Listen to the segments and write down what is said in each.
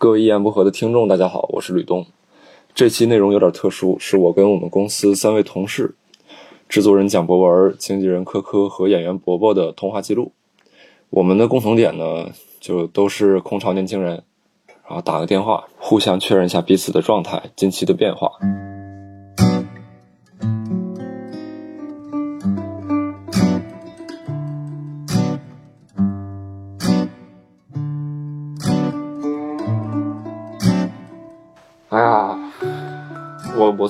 各位一言不合的听众，大家好，我是吕东。这期内容有点特殊，是我跟我们公司三位同事，制作人蒋博文、经纪人科科和演员伯伯的通话记录。我们的共同点呢，就都是空巢年轻人，然后打个电话，互相确认一下彼此的状态、近期的变化。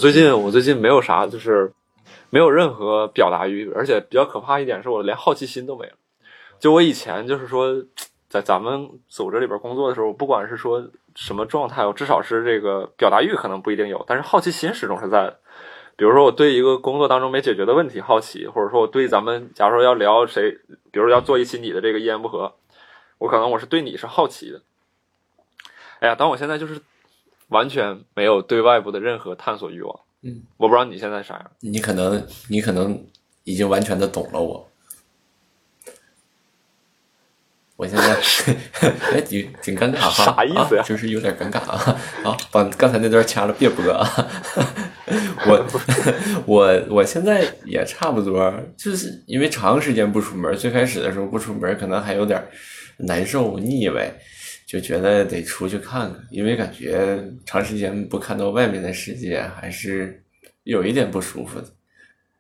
最近我最近没有啥，就是没有任何表达欲，而且比较可怕一点是我连好奇心都没了。就我以前就是说，在咱们组织里边工作的时候，不管是说什么状态，我至少是这个表达欲可能不一定有，但是好奇心始终是在的。比如说我对一个工作当中没解决的问题好奇，或者说我对咱们假如说要聊谁，比如要做一期你的这个一言不合，我可能我是对你是好奇的。哎呀，但我现在就是。完全没有对外部的任何探索欲望。嗯，我不知道你现在啥样。你可能，你可能已经完全的懂了我。我现在 哎，挺挺尴尬哈。啥意思呀？就是有点尴尬啊。好，把刚才那段掐了，别播啊。我 我我现在也差不多，就是因为长时间不出门，最开始的时候不出门，可能还有点难受腻歪。就觉得得出去看看，因为感觉长时间不看到外面的世界，还是有一点不舒服的。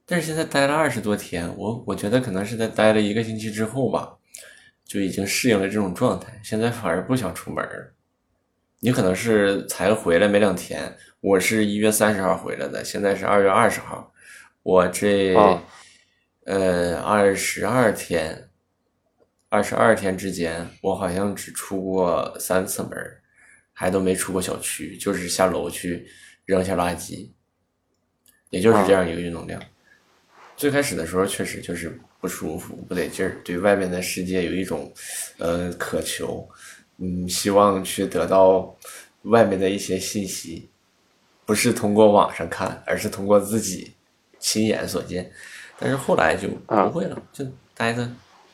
但是现在待了二十多天，我我觉得可能是在待了一个星期之后吧，就已经适应了这种状态。现在反而不想出门你可能是才回来没两天，我是一月三十号回来的，现在是二月二十号，我这呃二十二天。二十二天之间，我好像只出过三次门，还都没出过小区，就是下楼去扔下垃圾，也就是这样一个运动量。最开始的时候确实就是不舒服、不得劲儿，对外面的世界有一种呃渴求，嗯，希望去得到外面的一些信息，不是通过网上看，而是通过自己亲眼所见。但是后来就不会了，就待着。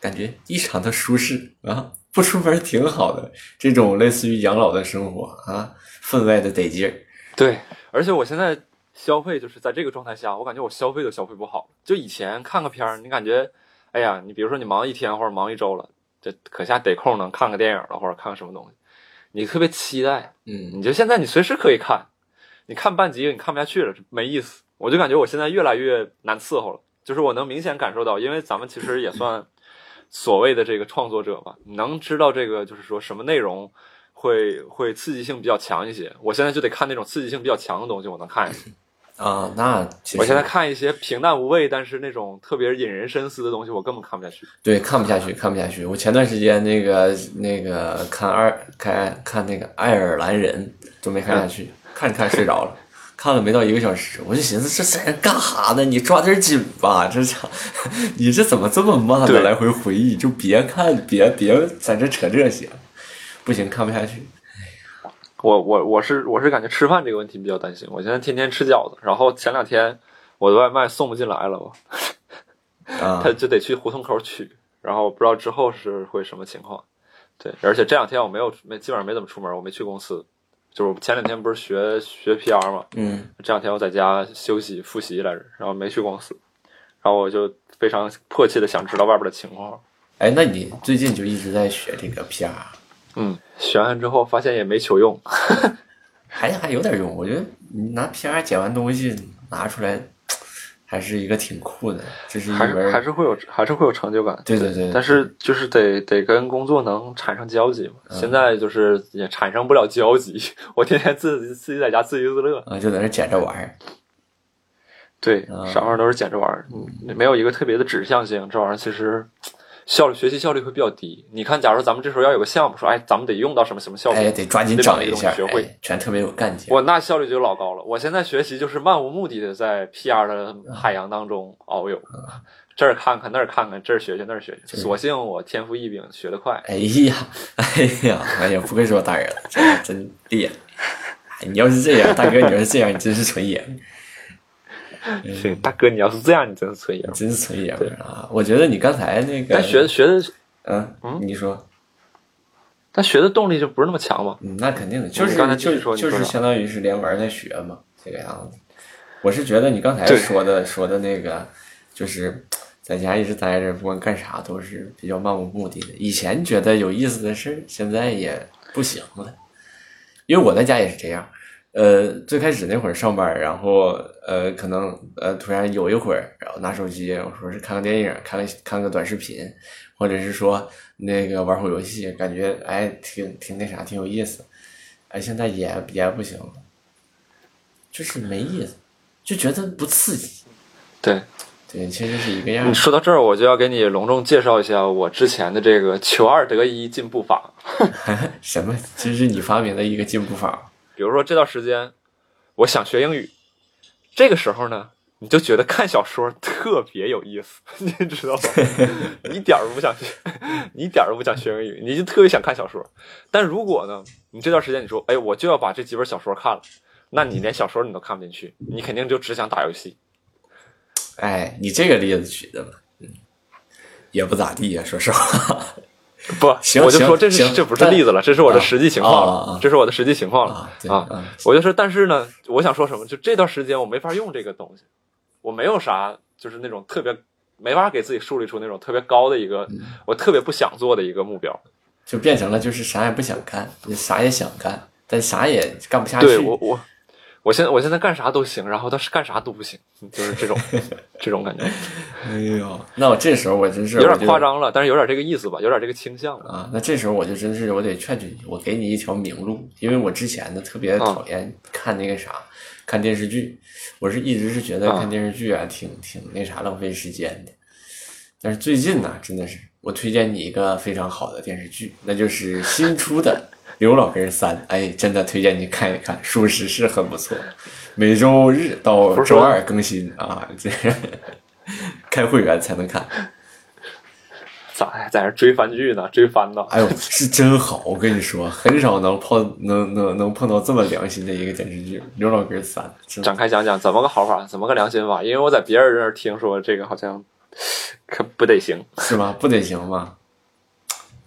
感觉异常的舒适啊，不出门挺好的。这种类似于养老的生活啊，分外的得劲儿。对，而且我现在消费就是在这个状态下，我感觉我消费都消费不好。就以前看个片儿，你感觉，哎呀，你比如说你忙一天或者忙一周了，这可下得空能看个电影了，或者看个什么东西，你特别期待。嗯，你就现在你随时可以看，你看半集你看不下去了，没意思。我就感觉我现在越来越难伺候了，就是我能明显感受到，因为咱们其实也算。所谓的这个创作者吧，能知道这个就是说什么内容会会刺激性比较强一些。我现在就得看那种刺激性比较强的东西，我能看。啊，那我现在看一些平淡无味，但是那种特别引人深思的东西，我根本看不下去。对，看不下去，看不下去。我前段时间那个那个看二看看那个爱尔兰人都没看下去，看着看着睡着了。看了没到一个小时，我就寻思这在干哈呢？你抓点紧吧，这操！你这怎么这么慢的来回回忆？就别看，别别在这扯这些，不行，看不下去。我我我是我是感觉吃饭这个问题比较担心。我现在天天吃饺子，然后前两天我的外卖送不进来了，我 他就得去胡同口取，然后不知道之后是会什么情况。对，而且这两天我没有没基本上没怎么出门，我没去公司。就是前两天不是学学 PR 嘛，嗯，这两天我在家休息复习来着，然后没去公司，然后我就非常迫切的想知道外边的情况。哎，那你最近就一直在学这个 PR？嗯，学完之后发现也没求用，还还有点用。我觉得你拿 PR 剪完东西拿出来。还是一个挺酷的，就是还是还是会有还是会有成就感。对对对，但是就是得得跟工作能产生交集嘛。现在就是也产生不了交集，我天天自己自己在家自娱自乐啊，就在那捡着玩儿。对，啥玩意儿都是捡着玩儿，没有一个特别的指向性。这玩意儿其实。效率学习效率会比较低。你看，假如咱们这时候要有个项目，说，哎，咱们得用到什么什么效果，哎，得抓紧整一下，学会，全特别有干劲。我那效率就老高了。我现在学习就是漫无目的的在 PR 的海洋当中遨游，这儿看看那儿看看，这儿学学那儿学学。索性我天赋异禀，学得快。哎呀，哎呀，哎呀，不愧是我大儿子，真真厉害。你要是这样，大哥，你要是这样，你真是纯爷。行，大哥，你要是这样，你真是纯爷们，真是纯爷们啊！我觉得你刚才那个，学学的，嗯嗯，你说，但学的动力就不是那么强嘛。嗯，那肯定的，就是刚才就就是相当于是连玩带学嘛，这个样子。我是觉得你刚才说的说的那个，就是在家一直待着，不管干啥都是比较漫无目的的。以前觉得有意思的事儿，现在也不行了，因为我在家也是这样。呃，最开始那会儿上班，然后呃，可能呃突然有一会儿，然后拿手机，我说是看个电影，看个看个短视频，或者是说那个玩会儿游戏，感觉哎挺挺那啥，挺有意思。哎，现在也也不行了，就是没意思，就觉得不刺激。对对，其实是一个样你。说到这儿，我就要给你隆重介绍一下我之前的这个求二得一进步法。什么？这是你发明的一个进步法。比如说这段时间，我想学英语，这个时候呢，你就觉得看小说特别有意思，你知道吗？你一点儿都不想学，你一点儿都不想学英语，你就特别想看小说。但如果呢，你这段时间你说，哎，我就要把这几本小说看了，那你连小说你都看不进去，你肯定就只想打游戏。哎，你这个例子举的吧，嗯，也不咋地呀、说实话。不，行我就说这是这不是例子了，这是我的实际情况了，这是我的实际情况了啊我就说，但是呢，我想说什么？就这段时间我没法用这个东西，我没有啥，就是那种特别没法给自己树立出那种特别高的一个，嗯我特别不想做的一个目标。就变成了就是啥也不想干，啥也想干，但啥也干不下去。对我我我现在我现在干啥都行，然后但是干啥都不行，就是这种 这种感觉，哎呦，那我这时候我真是有点夸张了，但是有点这个意思吧，有点这个倾向。啊。那这时候我就真是我得劝劝你，我给你一条明路，因为我之前呢特别讨厌看那个啥，看电视剧，我是一直是觉得啊看电视剧啊挺挺那啥浪费时间的。但是最近呢，真的是我推荐你一个非常好的电视剧，那就是新出的《刘老根三》，哎，真的推荐你看一看，属实是很不错。每周日到周二更新啊，这开会员才能看。咋还在那追番剧呢？追番呢？哎呦，是真好！我跟你说，很少能碰能能能碰到这么良心的一个电视剧《刘老根三》，展开讲讲怎么个好法，怎么个良心法？因为我在别人那儿听说这个好像可不得行，是吗？不得行吗？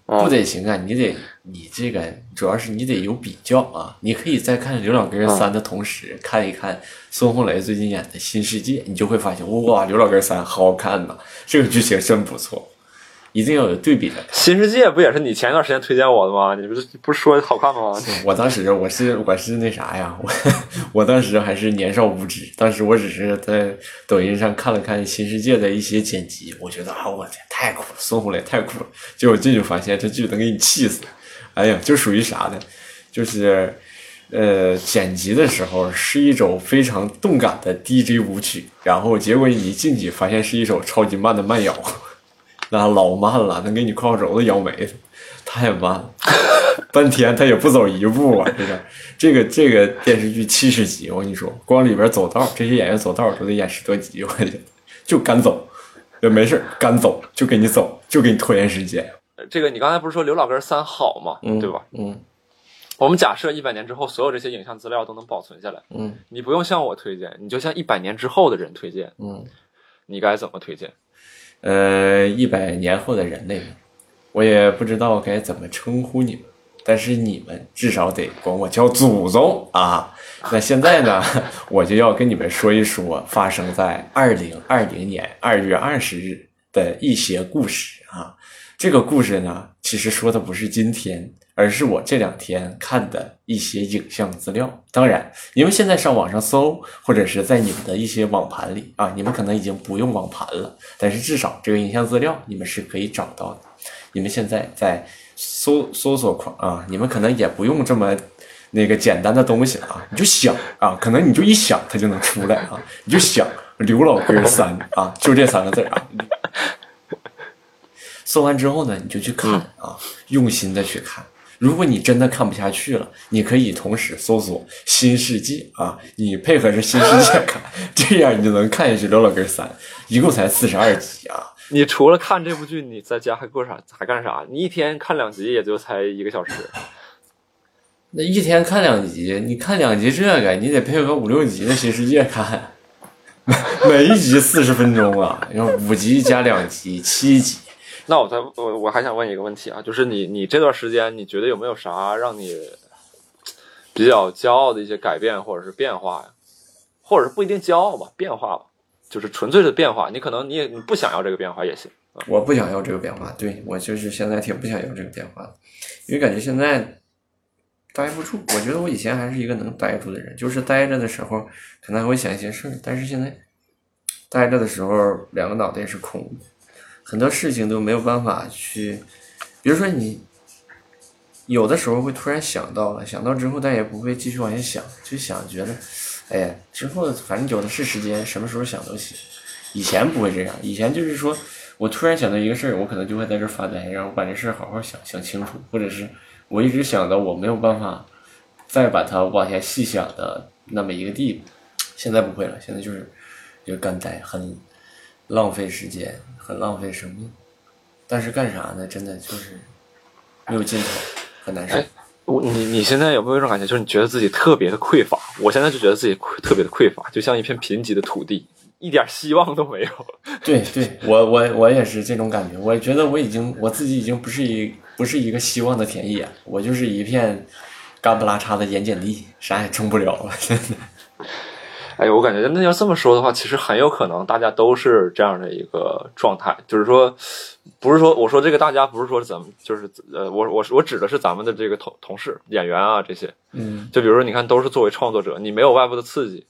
啊不得行啊！你得你这个主要是你得有比较啊！你可以在看《刘老根三》的同时，看一看孙红雷最近演的《新世界》，你就会发现哇，《刘老根三》好好看呐！这个剧情真不错，一定要有对比的。新世界不也是你前一段时间推荐我的吗？你不是不是说好看吗？我当时我是我是那啥呀，我 我当时还是年少无知，当时我只是在抖音上看了看《新世界》的一些剪辑，我觉得啊，我天，太酷了，孙红雷太酷了。结果进去发现这剧能给你气死，哎呀，就属于啥呢？就是呃，剪辑的时候是一首非常动感的 DJ 舞曲，然后结果你一进去发现是一首超级慢的慢摇，那老慢了，能给你胯轴子摇没了，太慢了。半天他也不走一步啊！这个这个这个电视剧七十集，我跟你说，光里边走道，这些演员走道都得演十多集，我觉得就干走，也没事儿干走，就给你走，就给你拖延时间，这个你刚才不是说刘老根三好吗？嗯，对吧？？嗯我们假设一百年之后，所有这些影像资料都能保存下来，嗯你不用向我推荐，你就向一百年之后的人推荐，嗯，你该怎么推荐？呃，一百年后的人类，我也不知道该怎么称呼你们，但是你们至少得管我叫祖宗啊！那现在呢，我就要跟你们说一说发生在二零二零年二月二十日的一些故事啊。这个故事呢，其实说的不是今天，而是我这两天看的一些影像资料。当然，因为现在上网上搜，或者是在你们的一些网盘里啊，你们可能已经不用网盘了，但是至少这个影像资料你们是可以找到的。你们现在在搜搜索框啊，你们可能也不用这么那个简单的东西了啊，你就想啊，可能你就一想它就能出来啊，你就想刘老根三啊，就这三个字儿啊。搜完之后呢，你就去看啊，用心的去看。如果你真的看不下去了，你可以同时搜索《新世界》啊，你配合着《新世界》看，这样你就能看下去《刘老根三》，一共才四十二集啊。你除了看这部剧，你在家还过啥？还干啥？你一天看两集也就才一个小时，那一天看两集，你看两集这个，你得配合五六集的《新世界》看，每一集四十分钟啊，然后五集加两集，七集，那我再我我还想问一个问题啊，就是你你这段时间你觉得有没有啥让你比较骄傲的一些改变或者是变化呀？或者是不一定骄傲吧，变化吧，就是纯粹的变化。你可能你也你不想要这个变化也行。我不想要这个变化，对我就是现在挺不想要这个变化的，因为感觉现在待不住。我觉得我以前还是一个能待住的人，就是待着的时候可能还会想一些事儿，但是现在待着的时候两个脑袋是空的，很多事情都没有办法去，比如说你有的时候会突然想到了，想到之后但也不会继续往下想，就想觉得，哎呀，之后反正有的是时间，什么时候想都行。以前不会这样，以前就是说。我突然想到一个事儿，我可能就会在这发呆，然后把这事儿好好想想清楚，或者是我一直想到我没有办法再把它往下细想的那么一个地步。现在不会了，现在就是就干呆，很浪费时间，很浪费生命。但是干啥呢？真的就是没有尽头，很难受。我你你现在有没有一种感觉，就是你觉得自己特别的匮乏？我现在就觉得自己特别的匮乏，就像一片贫瘠的土地。一点希望都没有。对对，我我我也是这种感觉。我觉得我已经我自己已经不是一不是一个希望的田野，我就是一片干不拉碴的盐碱地，啥也种不了了。真的。哎呦，我感觉那要这么说的话，其实很有可能大家都是这样的一个状态，就是说，不是说我说这个大家不是说咱们就是呃，我我我指的是咱们的这个同同事演员啊这些，嗯，就比如说你看，都是作为创作者，你没有外部的刺激。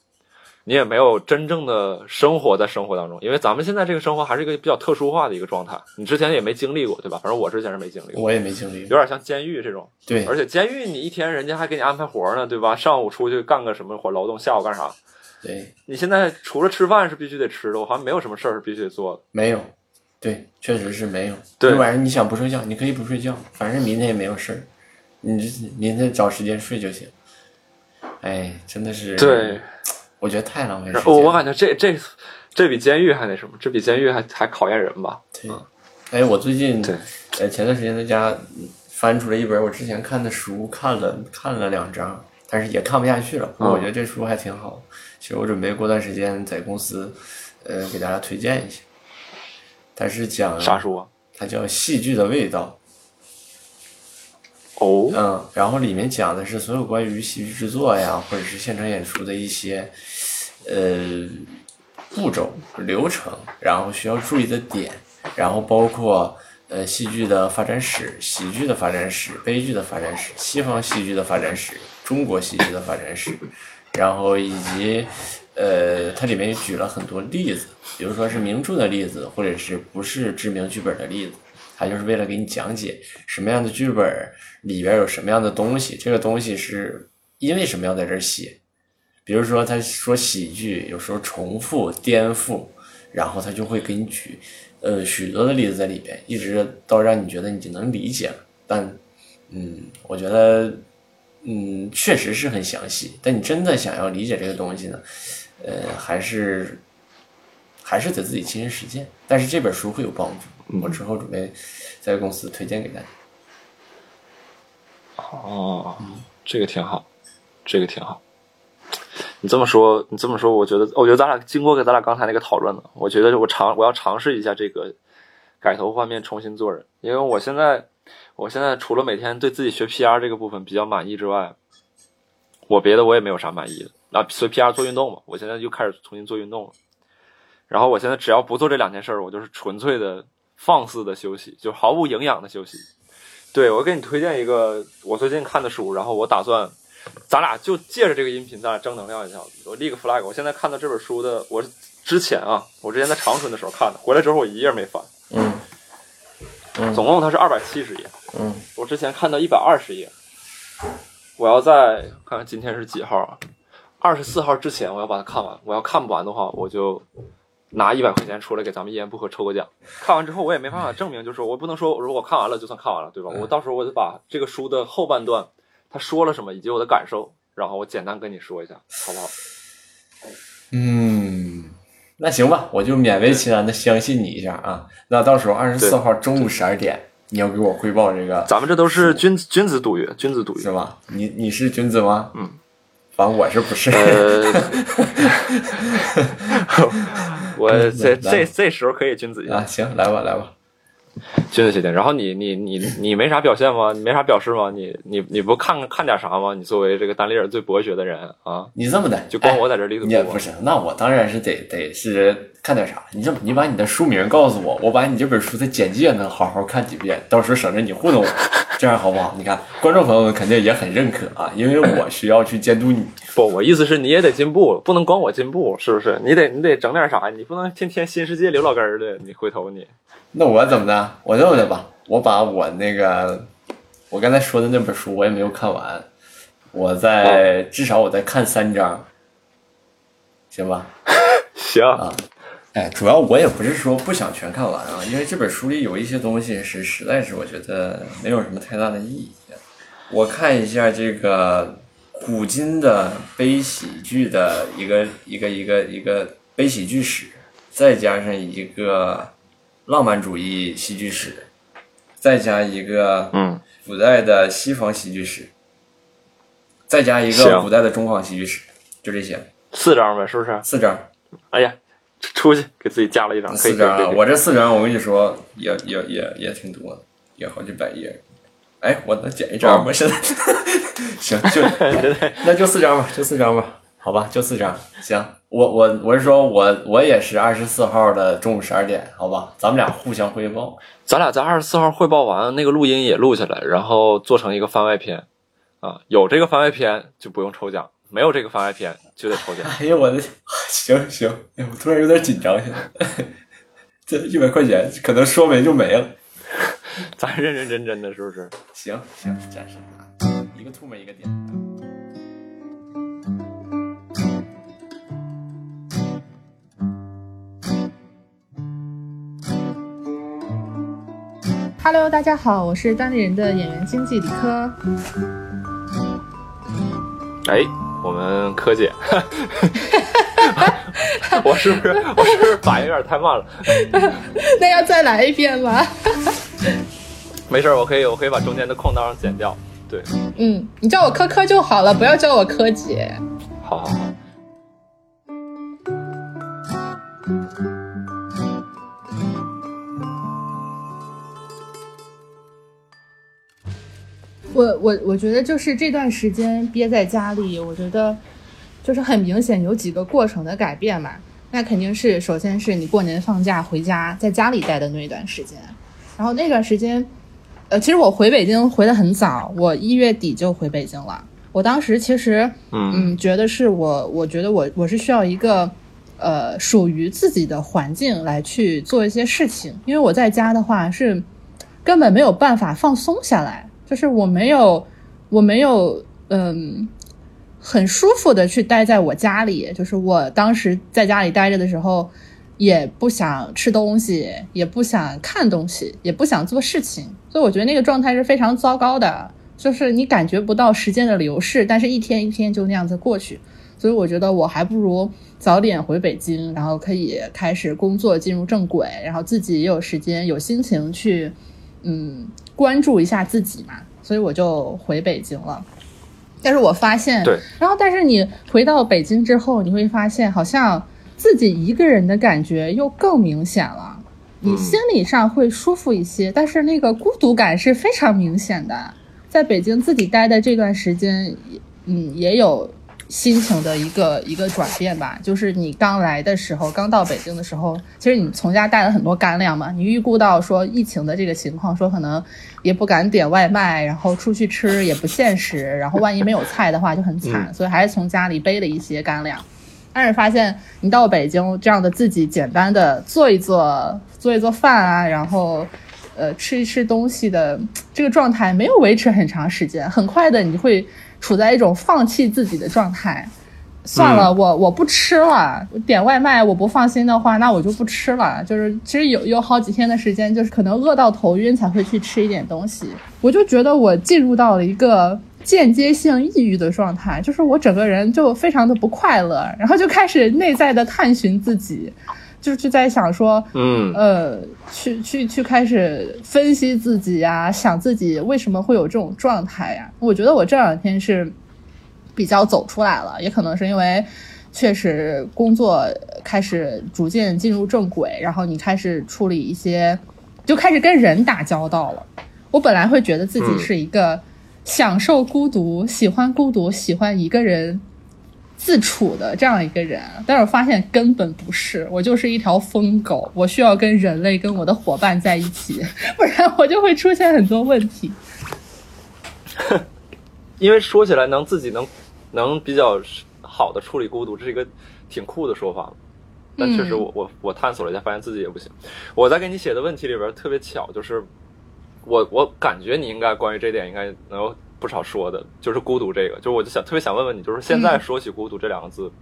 你也没有真正的生活在生活当中，因为咱们现在这个生活还是一个比较特殊化的一个状态。你之前也没经历过，对吧？反正我之前是没经历过，我也没经历，有点像监狱这种。对，而且监狱你一天人家还给你安排活呢，对吧？上午出去干个什么活劳动，下午干啥？对，你现在除了吃饭是必须得吃的，我好像没有什么事儿是必须得做的。没有，对，确实是没有。对，晚上你想不睡觉，你可以不睡觉，反正明天也没有事儿，你明天找时间睡就行。哎，真的是。对。我觉得太浪费时间。我我感觉这这这比监狱还那什么，这比监狱还还考验人吧。对，哎，我最近对，呃，前段时间在家翻出了一本我之前看的书，看了看了两章，但是也看不下去了。我觉得这书还挺好。其实我准备过段时间在公司，呃，给大家推荐一下。它是讲啥书啊？它叫《戏剧的味道》。哦，嗯，然后里面讲的是所有关于戏剧制作呀，或者是现场演出的一些呃步骤流程，然后需要注意的点，然后包括呃戏剧的发展史、喜剧的发展史、悲剧的发展史、西方戏剧的发展史、中国戏剧的发展史，然后以及呃它里面也举了很多例子，比如说是名著的例子，或者是不是知名剧本的例子。它就是为了给你讲解什么样的剧本里边有什么样的东西，这个东西是因为什么要在这儿写。比如说，他说喜剧有时候重复、颠覆，然后他就会给你举呃许多的例子在里边，一直到让你觉得你就能理解了。但嗯，我觉得嗯确实是很详细，但你真的想要理解这个东西呢，呃，还是还是得自己亲身实践。但是这本书会有帮助。我之后准备在公司推荐给大家。哦，这个挺好，这个挺好。你这么说，你这么说，我觉得，我觉得咱俩经过跟咱俩刚才那个讨论呢，我觉得我尝我要尝试一下这个改头换面，重新做人。因为我现在，我现在除了每天对自己学 PR 这个部分比较满意之外，我别的我也没有啥满意的。啊，学 PR 做运动嘛，我现在又开始重新做运动了。然后我现在只要不做这两件事儿，我就是纯粹的。放肆的休息，就毫无营养的休息。对我给你推荐一个我最近看的书，然后我打算，咱俩就借着这个音频，咱俩正能量一下子。我立个 flag，我现在看到这本书的，我之前啊，我之前在长春的时候看的，回来之后我一页没翻。嗯。总共它是二百七十页。嗯。我之前看到一百二十页，我要在看看今天是几号啊？二十四号之前我要把它看完。我要看不完的话，我就。拿一百块钱出来给咱们一言不合抽个奖，看完之后我也没办法证明，就是我不能说如果看完了就算看完了，对吧？我到时候我就把这个书的后半段他说了什么以及我的感受，然后我简单跟你说一下，好不好？嗯，那行吧，我就勉为其难的相信你一下啊。那到时候二十四号中午十二点你要给我汇报这个，咱们这都是君子君子赌约，君子赌约是吧？你你是君子吗？嗯，反正我是不是？我这这这时候可以君子一啊，行，来吧来吧。君子协定。然后你你你你没啥表现吗？你没啥表示吗？你你你不看看点啥吗？你作为这个单立人最博学的人啊，你这么的，就光我在这里头播你也不是，那我当然是得得是看点啥。你这么，你把你的书名告诉我，我把你这本书的简介呢好好看几遍，到时候省着你糊弄我，这样好不好？你看，观众朋友们肯定也很认可啊，因为我需要去监督你。不，我意思是你也得进步，不能光我进步，是不是？你得你得整点啥，你不能天天新世界刘老根儿的，你回头你那我怎么的？我这么的吧，我把我那个我刚才说的那本书我也没有看完，我在、至少我再看三章，行吧？行。哎，主要我也不是说不想全看完啊，因为这本书里有一些东西是实在是我觉得没有什么太大的意义。我看一下这个古今的悲喜剧的一个一个一个一个悲喜剧史，再加上一个浪漫主义戏剧史，再加一个嗯，古代的西方戏剧史，再加一个古代的中方戏剧史，就这些四张呗，是不是？四张。哎呀，出去给自己加了一张，可以四张我这四张，我跟你说，也也也也挺多的，也好几百页。哎，我能剪一张吗？现在 行，就 那就四张吧，就四张吧，好吧，就四张。行，我我我是说我我也是二十四号的中午十二点，好吧，咱们俩互相汇报。咱俩在二十四号汇报完，那个录音也录下来，然后做成一个番外篇啊。有这个番外篇就不用抽奖，没有这个番外篇就得抽奖。哎呀，我的 行行，哎，我突然有点紧张，现 在这一百块钱可能说没就没了。咱认认真真的，是不是？行行，暂时一个吐沫一个点。Hello，大家好，我是单立人的演员经纪李科。哎，我们柯姐，我是不是我是不是反应有点太慢了？那要再来一遍吗？没事儿，我可以我可以把中间的空档剪掉。对，嗯，你叫我科科就好了，不要叫我柯姐。好好好。我我我觉得就是这段时间憋在家里，我觉得就是很明显有几个过程的改变嘛。那肯定是首先是你过年放假回家，在家里待的那一段时间，然后那段时间，呃，其实我回北京回的很早，我一月底就回北京了。我当时其实嗯嗯，觉得是我，我觉得我我是需要一个呃属于自己的环境来去做一些事情，因为我在家的话是根本没有办法放松下来，就是我没有我没有嗯很舒服的去待在我家里，就是我当时在家里待着的时候，也不想吃东西，也不想看东西，也不想做事情，所以我觉得那个状态是非常糟糕的。就是你感觉不到时间的流逝，但是一天一天就那样子过去，所以我觉得我还不如早点回北京，然后可以开始工作，进入正轨，然后自己也有时间、有心情去，嗯，关注一下自己嘛，所以我就回北京了。但是我发现，对，然后但是你回到北京之后，你会发现好像自己一个人的感觉又更明显了，你心理上会舒服一些，但是那个孤独感是非常明显的。在北京自己待的这段时间，嗯，也有心情的一个一个转变吧。就是你刚来的时候，刚到北京的时候，其实你从家带了很多干粮嘛。你预估到说疫情的这个情况，说可能也不敢点外卖，然后出去吃也不现实，然后万一没有菜的话就很惨，所以还是从家里背了一些干粮。但是发现你到北京这样的自己简单的做一做做一做饭啊，然后。呃，吃一吃东西的这个状态没有维持很长时间，很快的你会处在一种放弃自己的状态。算了，嗯我我不吃了，点外卖我不放心的话，那我就不吃了。就是其实有有好几天的时间，就是可能饿到头晕才会去吃一点东西。我就觉得我进入到了一个间接性抑郁的状态，就是我整个人就非常的不快乐，然后就开始内在的探寻自己。就是在想说，嗯。呃，去去去开始分析自己呀、想自己为什么会有这种状态呀、我觉得我这两天是比较走出来了，也可能是因为确实工作开始逐渐进入正轨，然后你开始处理一些就开始跟人打交道了。我本来会觉得自己是一个享受孤独、喜欢孤独、喜欢一个人自处的这样一个人，但是我发现根本不是，我就是一条疯狗，我需要跟人类、跟我的伙伴在一起，不然我就会出现很多问题。因为说起来能自己能能比较好的处理孤独，这是一个挺酷的说法。但确实我，我我探索了一下，发现自己也不行。我在给你写的问题里边特别巧，就是我我感觉你应该关于这点应该能有不少说的，就是孤独这个。就是我就想特别想问问你，就是现在说起孤独这两个字，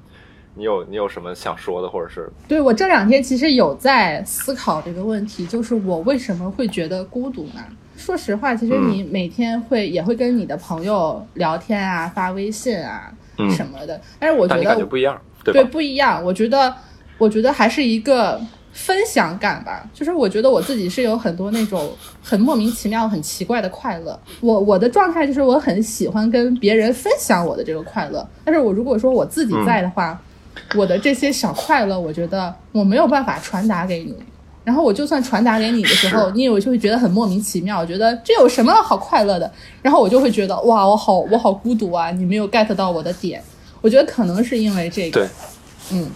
你有你有什么想说的，或者是？对我这两天其实有在思考这个问题，就是我为什么会觉得孤独呢？说实话，其实你每天会也会跟你的朋友聊天啊，发微信啊什么的，但是我觉得感觉不一样，对不一样。我觉得。我觉得还是一个分享感吧，就是我觉得我自己是有很多那种很莫名其妙、很奇怪的快乐。我我的状态就是我很喜欢跟别人分享我的这个快乐，但是我如果说我自己在的话，我的这些小快乐，我觉得我没有办法传达给你。然后我就算传达给你的时候，你也就会觉得很莫名其妙，我觉得这有什么好快乐的？然后我就会觉得哇，我好我好孤独啊！你没有 get 到我的点。我觉得可能是因为这个，对，嗯。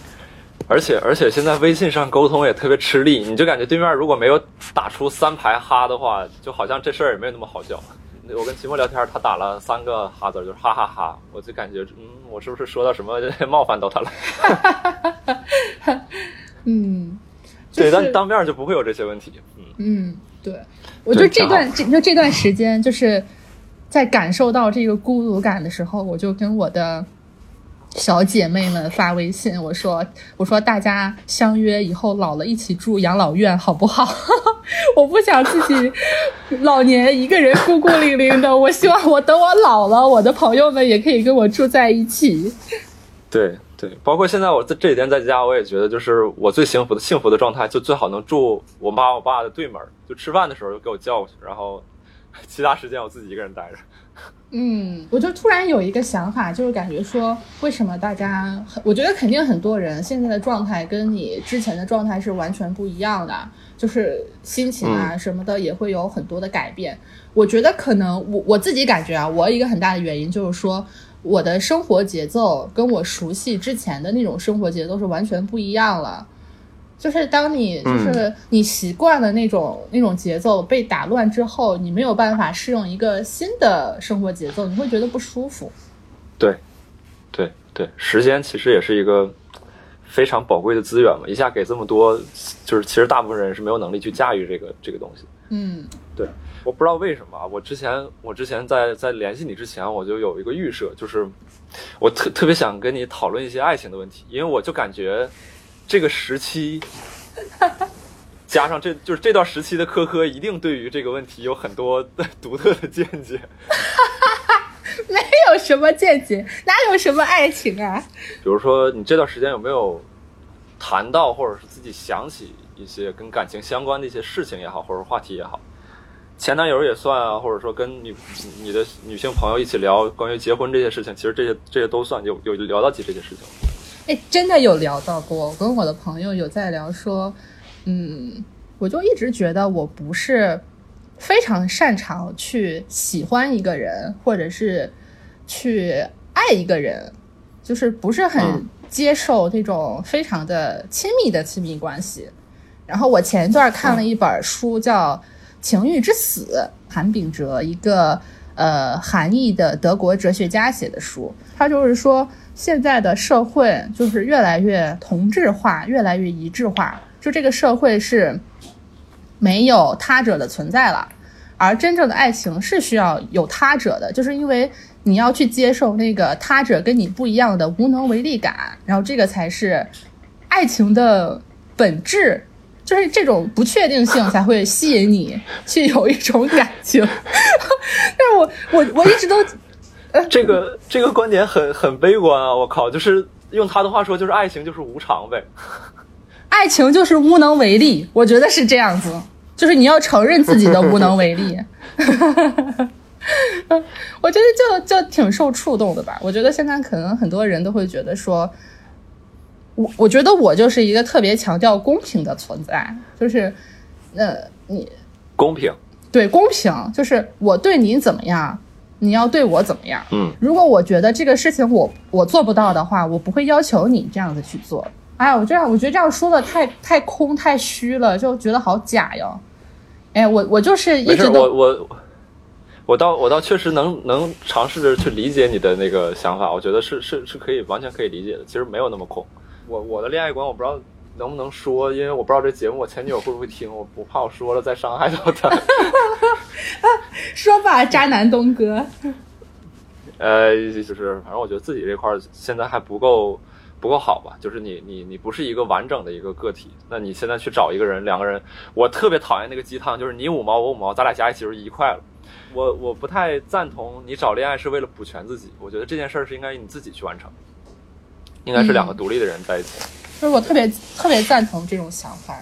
而且而且现在微信上沟通也特别吃力，你就感觉对面如果没有打出三排哈的话，就好像这事儿也没有那么好笑。我跟秦墨聊天，他打了三个哈字，就是哈哈哈，我就感觉嗯，我是不是说到什么 冒犯到他了？哈哈哈！哈嗯，对，但当面就不会有这些问题。嗯嗯，对，我就这段这就这段时间，就是在感受到这个孤独感的时候，我就跟我的。小姐妹们发微信，我说：“我说大家相约以后老了一起住养老院好不好？我不想自己老年一个人孤孤零零的。我希望我等我老了，我的朋友们也可以跟我住在一起。”对对，包括现在我这这几天在家，我也觉得就是我最幸福的幸福的状态，就最好能住我妈我爸的对门，就吃饭的时候就给我叫过去，然后其他时间我自己一个人待着。嗯，我就突然有一个想法，就是感觉说，为什么大家，我觉得肯定很多人现在的状态跟你之前的状态是完全不一样的，就是心情啊什么的也会有很多的改变。我觉得可能我我自己感觉啊，我一个很大的原因就是说，我的生活节奏跟我熟悉之前的那种生活节奏是完全不一样了。就是当你就是你习惯了那种那种节奏被打乱之后，你没有办法适应一个新的生活节奏，你会觉得不舒服。对，对对，时间其实也是一个非常宝贵的资源嘛，一下给这么多，就是其实大部分人是没有能力去驾驭这个这个东西。嗯，对，我不知道为什么，我之前我之前在在联系你之前，我就有一个预设，就是我特特别想跟你讨论一些爱情的问题，因为我就感觉。这个时期，加上这就是这段时期的科科，一定对于这个问题有很多 独特的见解。没有什么见解，哪有什么爱情啊？比如说，你这段时间有没有谈到，或者是自己想起一些跟感情相关的一些事情也好，或者话题也好，前男友也算啊，或者说跟女你的女性朋友一起聊关于结婚这些事情，其实这些这些都算，有有聊到起这些事情。哎，真的有聊到过，我跟我的朋友有在聊说，嗯，我就一直觉得我不是非常擅长去喜欢一个人，或者是去爱一个人，就是不是很接受这种非常的亲密的亲密关系。然后我前一段看了一本书，叫《情欲之死》，韩炳哲一个呃韩裔的德国哲学家写的书，他就是说。现在的社会就是越来越同质化，越来越一致化。就这个社会是没有他者的存在了，而真正的爱情是需要有他者的，就是因为你要去接受那个他者跟你不一样的无能为力感，然后这个才是爱情的本质，就是这种不确定性才会吸引你去有一种感情。但是我我我一直都。这个这个观点很很悲观啊！我靠，就是用他的话说，就是爱情就是无常呗，爱情就是无能为力。我觉得是这样子，就是你要承认自己的无能为力。我觉得就就挺受触动的吧。我觉得现在可能很多人都会觉得说，我我觉得我就是一个特别强调公平的存在，就是呃你公平，对公平，就是我对你怎么样，你要对我怎么样。嗯，如果我觉得这个事情我我做不到的话，我不会要求你这样子去做。哎，我这样我觉得这样说的太太空太虚了，就觉得好假哟。哎，我我就是一，直都我我我倒我倒确实能能尝试着去理解你的那个想法，我觉得是是是可以完全可以理解的，其实没有那么空。我我的恋爱观我不知道能不能说，因为我不知道这节目我前女友会不会听，我不怕我说了再伤害到她。说吧，渣男东哥。呃，就是反正我觉得自己这块儿现在还不够不够好吧，就是你你你不是一个完整的一个个体，那你现在去找一个人，两个人，我特别讨厌那个鸡汤，就是你五毛我五毛，咱俩加一起就是一块了。我我不太赞同你找恋爱是为了补全自己，我觉得这件事儿是应该你自己去完成，应该是两个独立的人在一起。就是我特别特别赞同这种想法。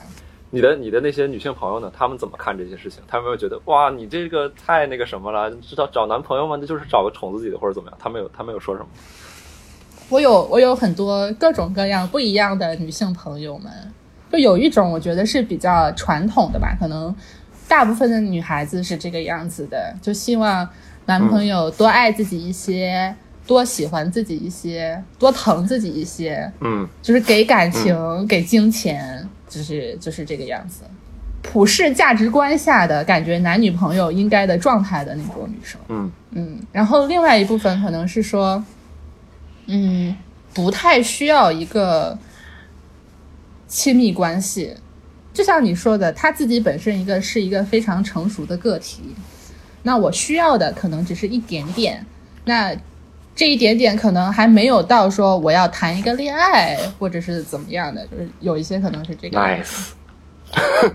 你的你的那些女性朋友呢？她们怎么看这些事情？她们有没有觉得哇，你这个太那个什么了？知道找男朋友吗？那就是找个宠自己的或者怎么样？她们有她们有说什么？我有我有很多各种各样不一样的女性朋友们，就有一种我觉得是比较传统的吧，可能大部分的女孩子是这个样子的，就希望男朋友多爱自己一些，多喜欢自己一些，多疼自己一些，嗯。就是给感情、给金钱，就是就是这个样子。普世价值观下的感觉，男女朋友应该的状态的那种女生。嗯。嗯，然后另外一部分可能是说，嗯，不太需要一个亲密关系，就像你说的，他自己本身一个是一个非常成熟的个体，那我需要的可能只是一点点，那这一点点可能还没有到说我要谈一个恋爱或者是怎么样的，就是有一些可能是这个。，nice。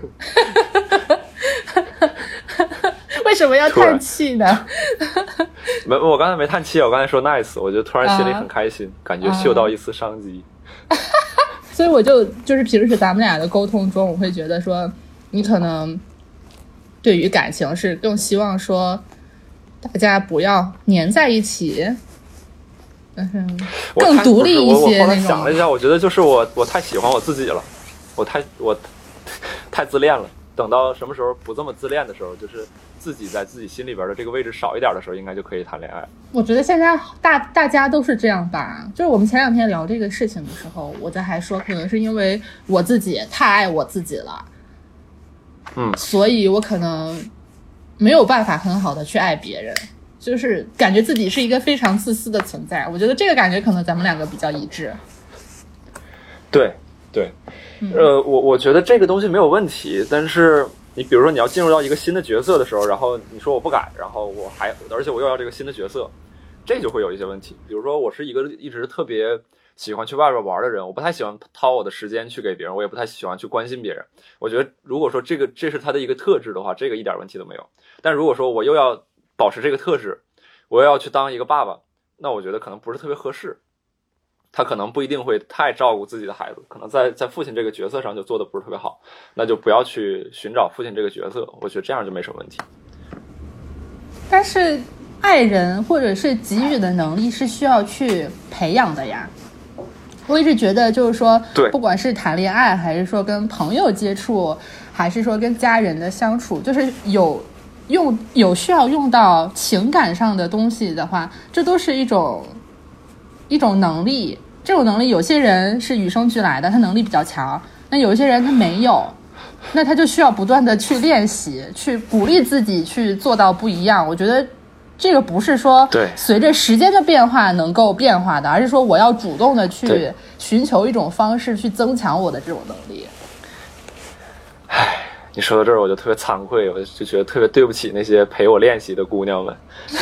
为什么要叹气呢？没，我刚才没叹气，我刚才说 nice，我就突然心里啊很开心，感觉嗅到一丝商机。所以我就就是平时咱们俩的沟通中，我会觉得说，你可能对于感情是更希望说，大家不要粘在一起，但是我太更独立一些我我后来些那种。想了一下，我觉得就是我我太喜欢我自己了，我太我太自恋了。等到什么时候不这么自恋的时候，就是自己在自己心里边的这个位置少一点的时候，应该就可以谈恋爱。我觉得现在大大家都是这样吧。就是我们前两天聊这个事情的时候，我在还说，可能是因为我自己太爱我自己了，嗯所以我可能没有办法很好的去爱别人，就是感觉自己是一个非常自私的存在。我觉得这个感觉可能咱们两个比较一致。对对，呃，我我觉得这个东西没有问题，但是你比如说你要进入到一个新的角色的时候，然后你说我不敢，然后我还而且我又要这个新的角色，这就会有一些问题。比如说我是一个一直特别喜欢去外边玩的人，我不太喜欢掏我的时间去给别人，我也不太喜欢去关心别人。我觉得如果说这个这是他的一个特质的话，这个一点问题都没有。但如果说我又要保持这个特质，我又要去当一个爸爸，那我觉得可能不是特别合适。他可能不一定会太照顾自己的孩子，可能在在父亲这个角色上就做的不是特别好，那就不要去寻找父亲这个角色，我觉得这样就没什么问题。但是爱人或者是给予的能力是需要去培养的呀。我一直觉得，就是说，对不管是谈恋爱，还是说跟朋友接触，还是说跟家人的相处，就是有用有需要用到情感上的东西的话，这都是一种一种能力。这种能力，有些人是与生俱来的，他能力比较强；那有一些人他没有，那他就需要不断的去练习，去鼓励自己去做到不一样。我觉得这个不是说随着时间的变化能够变化的，而是说我要主动的去寻求一种方式去增强我的这种能力。你说到这儿，我就特别惭愧，我就觉得特别对不起那些陪我练习的姑娘们。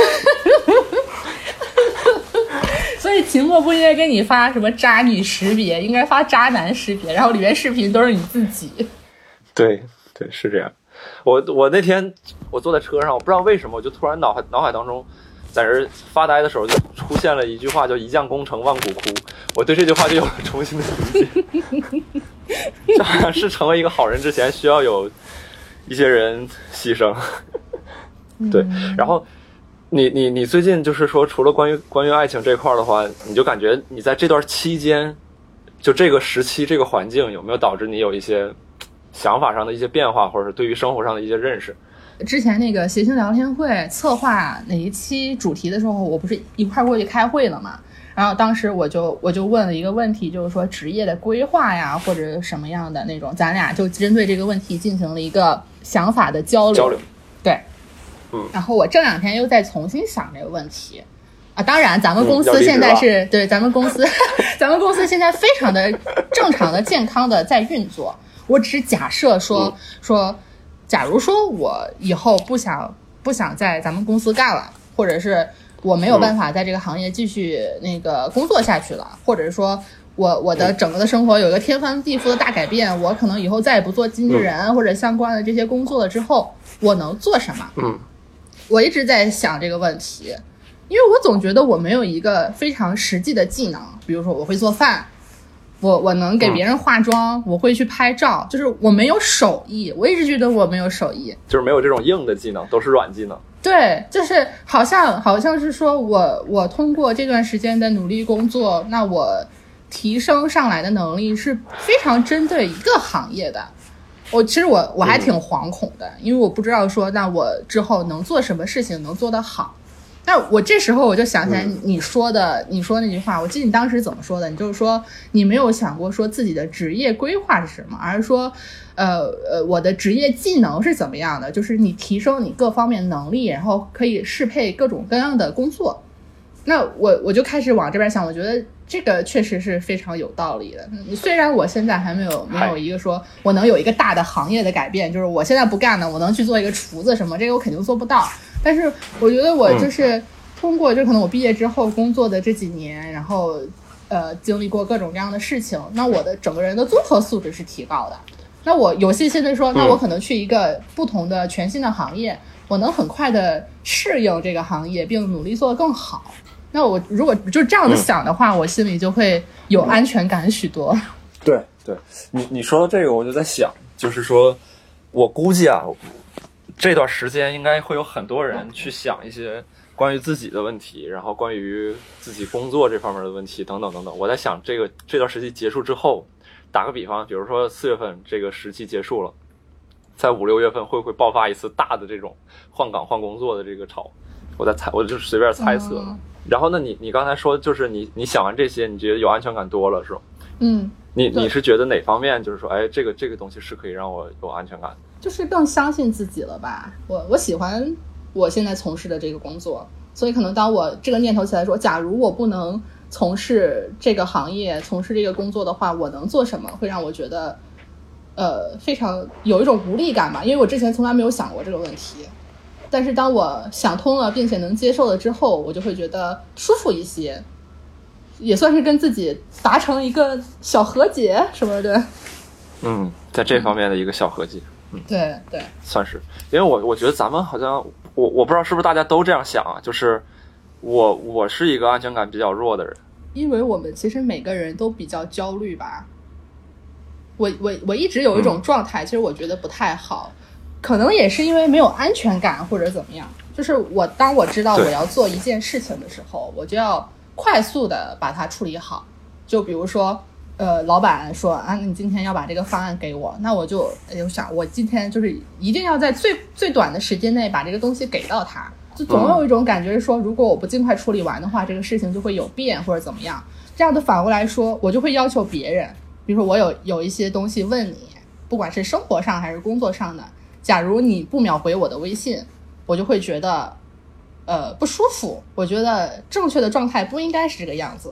所以秦墨不应该给你发什么渣女识别，应该发渣男识别，然后里面视频都是你自己。对对，是这样。我我那天我坐在车上，我不知道为什么，我就突然脑海脑海当中，在这儿发呆的时候，就出现了一句话，叫“一将功成万骨枯”。我对这句话就有了重新的理解，就好像是成为一个好人之前，需要有一些人牺牲。对，然后你你你最近就是说，除了关于关于爱情这块儿的话，你就感觉你在这段期间，就这个时期这个环境有没有导致你有一些想法上的一些变化，或者是对于生活上的一些认识。之前那个谐星聊天会策划哪一期主题的时候，我不是一块过去开会了嘛？然后当时我就我就问了一个问题，就是说职业的规划呀，或者什么样的那种，咱俩就针对这个问题进行了一个想法的交流。交流，对，嗯然后我这两天又在重新想这个问题。啊，当然，咱们公司现在是、对咱们公司，咱们公司现在非常的正常的、健康的在运作。我只是假设说、嗯说，假如说我以后不想不想在咱们公司干了，或者是我没有办法在这个行业继续那个工作下去了，或者是说我我的整个的生活有一个天翻地覆的大改变，我可能以后再也不做经纪人或者相关的这些工作了之后，我能做什么？嗯，我一直在想这个问题，因为我总觉得我没有一个非常实际的技能，比如说我会做饭，我我能给别人化妆，我会去拍照，就是我没有手艺，我一直觉得我没有手艺。就是没有这种硬的技能，都是软技能。对，就是好像好像是说我我通过这段时间的努力工作，那我提升上来的能力是非常针对一个行业的。我其实我我还挺惶恐的，因为我不知道说那我之后能做什么事情能做得好。那我这时候我就想起来嗯你说的，你说那句话，我记得你当时怎么说的？你就是说你没有想过说自己的职业规划是什么，而是说，呃呃，我的职业技能是怎么样的？就是你提升你各方面能力，然后可以适配各种各样的工作。那我我就开始往这边想，我觉得这个确实是非常有道理的。嗯虽然我现在还没有没有一个说我能有一个大的行业的改变，就是我现在不干了，我能去做一个厨子什么，这个我肯定做不到。但是我觉得我就是通过，就可能我毕业之后工作的这几年，然后呃经历过各种各样的事情，那我的整个人的综合素质是提高的。那我有信心的说，那我可能去一个不同的全新的行业，我能很快的适应这个行业，并努力做得更好。那我如果就这样子想的话，我心里就会有安全感许多。对对，你你说到这个，我就在想，就是说，我估计啊，这段时间应该会有很多人去想一些关于自己的问题，然后关于自己工作这方面的问题等等等等。我在想，这个这段时期结束之后，打个比方，比如说四月份这个时期结束了，在五六月份会不会爆发一次大的这种换岗换工作的这个潮？我在猜，我就是随便猜测。嗯然后那，你你刚才说，就是你你想完这些，你觉得有安全感多了是吗？嗯，你你是觉得哪方面就是说，哎，这个这个东西是可以让我有安全感？就是更相信自己了吧。我我喜欢我现在从事的这个工作，所以可能当我这个念头起来说，假如我不能从事这个行业、从事这个工作的话，我能做什么？会让我觉得，呃，非常有一种无力感吧。因为我之前从来没有想过这个问题，但是当我想通了，并且能接受了之后，我就会觉得舒服一些，也算是跟自己达成一个小和解什么的。嗯，在这方面的一个小和解，对对，算是。因为我我觉得咱们好像，我我不知道是不是大家都这样想啊，就是我我是一个安全感比较弱的人，因为我们其实每个人都比较焦虑吧。我我我一直有一种状态，其实我觉得不太好，可能也是因为没有安全感或者怎么样。就是我当我知道我要做一件事情的时候，我就要快速的把它处理好。就比如说，呃，老板说啊，你今天要把这个方案给我，那我就我想，我今天就是一定要在最最短的时间内把这个东西给到他。就总有一种感觉是说，如果我不尽快处理完的话，这个事情就会有变或者怎么样。这样的反过来说，我就会要求别人，比如说我有有一些东西问你，不管是生活上还是工作上的，假如你不秒回我的微信，我就会觉得，呃，不舒服。我觉得正确的状态不应该是这个样子，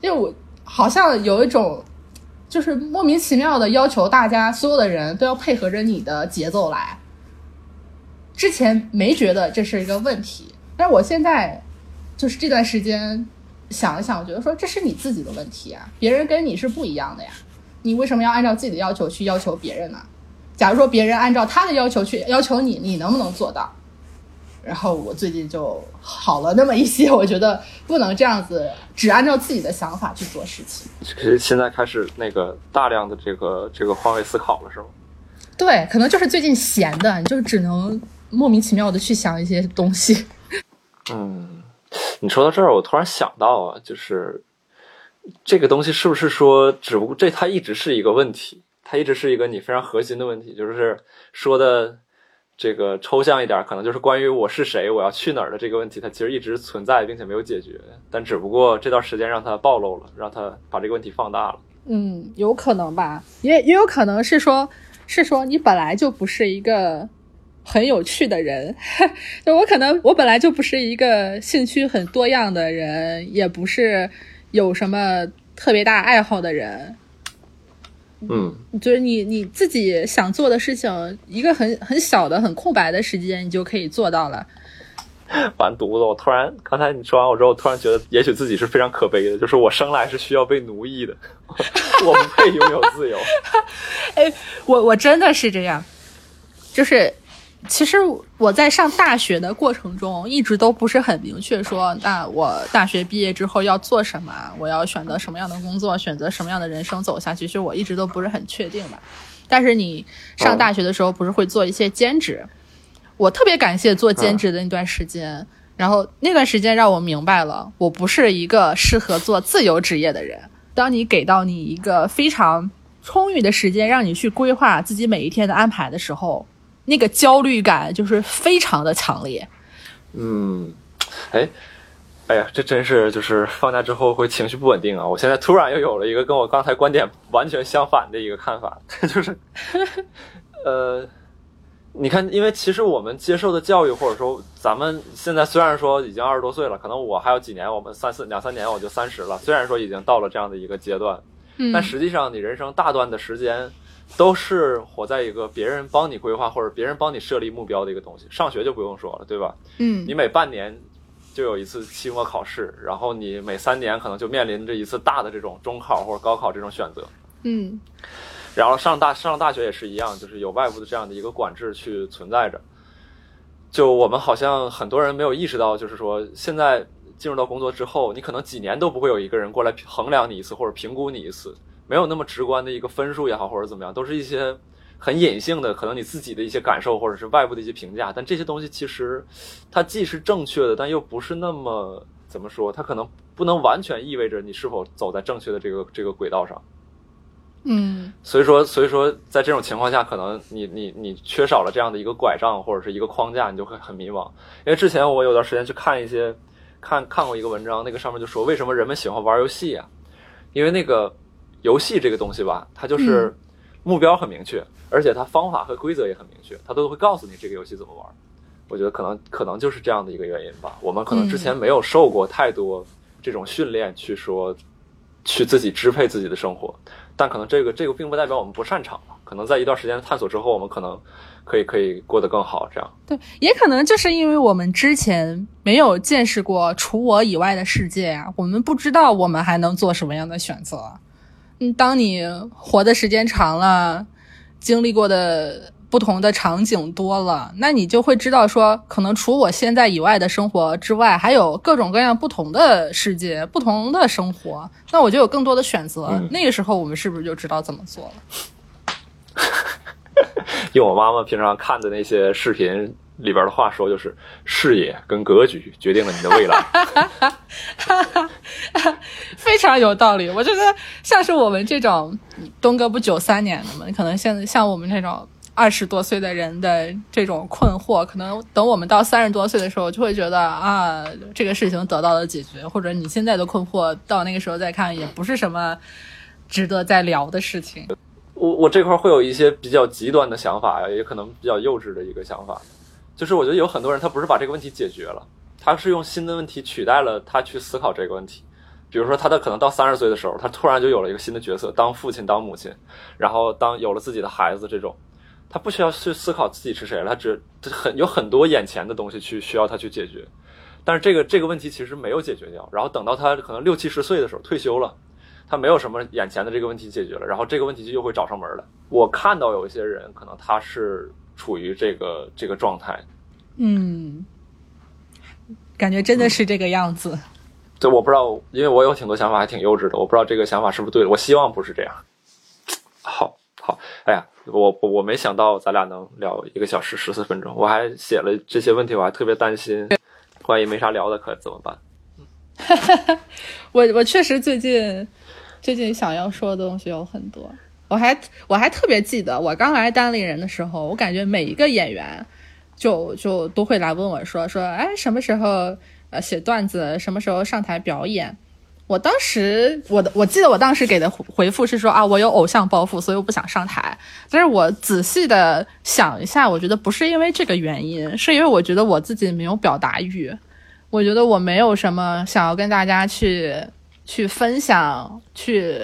因为我好像有一种，就是莫名其妙的要求大家所有的人都要配合着你的节奏来。之前没觉得这是一个问题，但是我现在就是这段时间想一想，我觉得说这是你自己的问题啊，别人跟你是不一样的呀，你为什么要按照自己的要求去要求别人呢？假如说别人按照他的要求去要求你，你能不能做到？然后我最近就好了那么一些，我觉得不能这样子只按照自己的想法去做事情。其实现在开始那个大量的这个这个换位思考了，是吗？对，可能就是最近闲的，你就只能莫名其妙的去想一些东西。嗯，你说到这儿，我突然想到啊，就是这个东西是不是说，只不过这它一直是一个问题，它一直是一个你非常核心的问题，就是说的这个抽象一点，可能就是关于我是谁，我要去哪儿的这个问题，它其实一直存在，并且没有解决。但只不过这段时间让它暴露了，让它把这个问题放大了。嗯，有可能吧，也也有可能是说，是说你本来就不是一个很有趣的人，就我可能我本来就不是一个兴趣很多样的人，也不是有什么特别大爱好的人。嗯，就是你你自己想做的事情，一个很很小的、很空白的时间，你就可以做到了。完犊子！我突然刚才你说完我之后，我突然觉得，也许自己是非常可悲的，就是我生来是需要被奴役的，我不配拥有自由。哎，我我真的是这样，就是其实我在上大学的过程中，一直都不是很明确说，那我大学毕业之后要做什么，我要选择什么样的工作，选择什么样的人生走下去，其实我一直都不是很确定吧。但是你上大学的时候，不是会做一些兼职？我特别感谢做兼职的那段时间，然后那段时间让我明白了，我不是一个适合做自由职业的人。当你给到你一个非常充裕的时间，让你去规划自己每一天的安排的时候，那个焦虑感就是非常的强烈。嗯，哎，哎呀，这真是就是放假之后会情绪不稳定啊！我现在突然又有了一个跟我刚才观点完全相反的一个看法，就是，呃。你看，因为其实我们接受的教育，或者说咱们现在虽然说已经二十多岁了，可能我还有几年，我们三四两三年我就三十了。虽然说已经到了这样的一个阶段，嗯，但实际上你人生大段的时间都是活在一个别人帮你规划或者别人帮你设立目标的一个东西。上学就不用说了，对吧？嗯，你每半年就有一次期末考试，然后你每三年可能就面临着一次大的这种中考或者高考这种选择。嗯。然后上大上大学也是一样，就是有外部的这样的一个管制去存在着。就我们好像很多人没有意识到，就是说现在进入到工作之后，你可能几年都不会有一个人过来衡量你一次或者评估你一次，没有那么直观的一个分数也好或者怎么样，都是一些很隐性的，可能你自己的一些感受或者是外部的一些评价。但这些东西其实它既是正确的，但又不是那么怎么说，它可能不能完全意味着你是否走在正确的这个这个轨道上。嗯，所以说，所以说，在这种情况下，可能你你你缺少了这样的一个拐杖或者是一个框架，你就会很迷茫。因为之前我有段时间去看一些，看看过一个文章，那个上面就说为什么人们喜欢玩游戏啊？因为那个游戏这个东西吧，它就是目标很明确，而且它方法和规则也很明确，它都会告诉你这个游戏怎么玩。我觉得可能可能就是这样的一个原因吧。我们可能之前没有受过太多这种训练，去说去自己支配自己的生活。但可能这个这个并不代表我们不擅长可能在一段时间的探索之后，我们可能可以可以过得更好。这样对，也可能就是因为我们之前没有见识过除我以外的世界啊，我们不知道我们还能做什么样的选择。嗯，当你活的时间长了，经历过的。不同的场景多了，那你就会知道说，可能除我现在以外的生活之外，还有各种各样不同的世界、不同的生活。那我就有更多的选择。那个时候，我们是不是就知道怎么做了？用我妈妈平常看的那些视频里边的话说，就是视野跟格局决定了你的未来。非常有道理。我觉得像是我们这种东哥不九三年的嘛，可能现在像我们这种。二十多岁的人的这种困惑，可能等我们到三十多岁的时候，就会觉得啊，这个事情得到了解决，或者你现在的困惑到那个时候再看，也不是什么值得再聊的事情。我我这块会有一些比较极端的想法呀，也可能比较幼稚的一个想法，就是我觉得有很多人他不是把这个问题解决了，他是用新的问题取代了他去思考这个问题。比如说，他的可能到三十岁的时候，他突然就有了一个新的角色，当父亲、当母亲，然后当有了自己的孩子这种。他不需要去思考自己是谁了，他只很有很多眼前的东西去需要他去解决，但是这个这个问题其实没有解决掉。然后等到他可能六七十岁的时候退休了，他没有什么眼前的这个问题解决了，然后这个问题就又会找上门来。我看到有一些人可能他是处于这个这个状态，嗯，感觉真的是这个样子。对，我不知道，因为我有挺多想法还挺幼稚的，我不知道这个想法是不是对的。我希望不是这样。好好，哎呀。我我没想到咱俩能聊一个小时十四分钟，我还写了这些问题，我还特别担心，万一没啥聊的可怎么办？我我确实最近最近想要说的东西有很多，我还我还特别记得，我刚来单立人的时候，我感觉每一个演员就就都会来问我说说，哎，什么时候呃写段子，什么时候上台表演？我当时我的我记得我当时给的回回复是说啊，我有偶像包袱，所以我不想上台。但是我仔细的想一下，我觉得不是因为这个原因，是因为我觉得我自己没有表达欲，我觉得我没有什么想要跟大家去去分享、去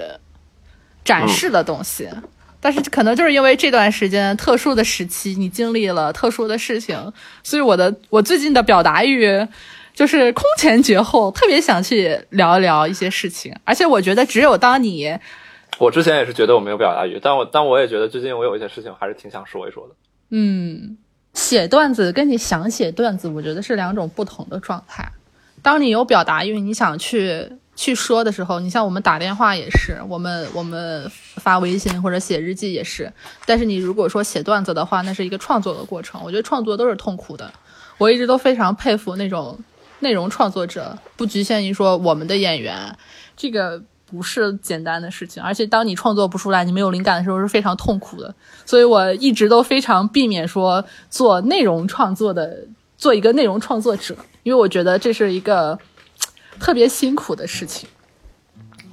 展示的东西。但是可能就是因为这段时间特殊的时期，你经历了特殊的事情，所以我的我最近的表达欲。就是空前绝后，特别想去聊一聊一些事情，而且我觉得只有当你，我之前也是觉得我没有表达欲，但我但我也觉得最近我有一些事情还是挺想说一说的。嗯，写段子跟你想写段子，我觉得是两种不同的状态。当你有表达欲，你想去去说的时候，你像我们打电话也是，我们我们发微信或者写日记也是。但是你如果说写段子的话，那是一个创作的过程，我觉得创作都是痛苦的。我一直都非常佩服那种。内容创作者不局限于说我们的演员，这个不是简单的事情。而且当你创作不出来，你没有灵感的时候是非常痛苦的。所以我一直都非常避免说做内容创作的，做一个内容创作者，因为我觉得这是一个特别辛苦的事情。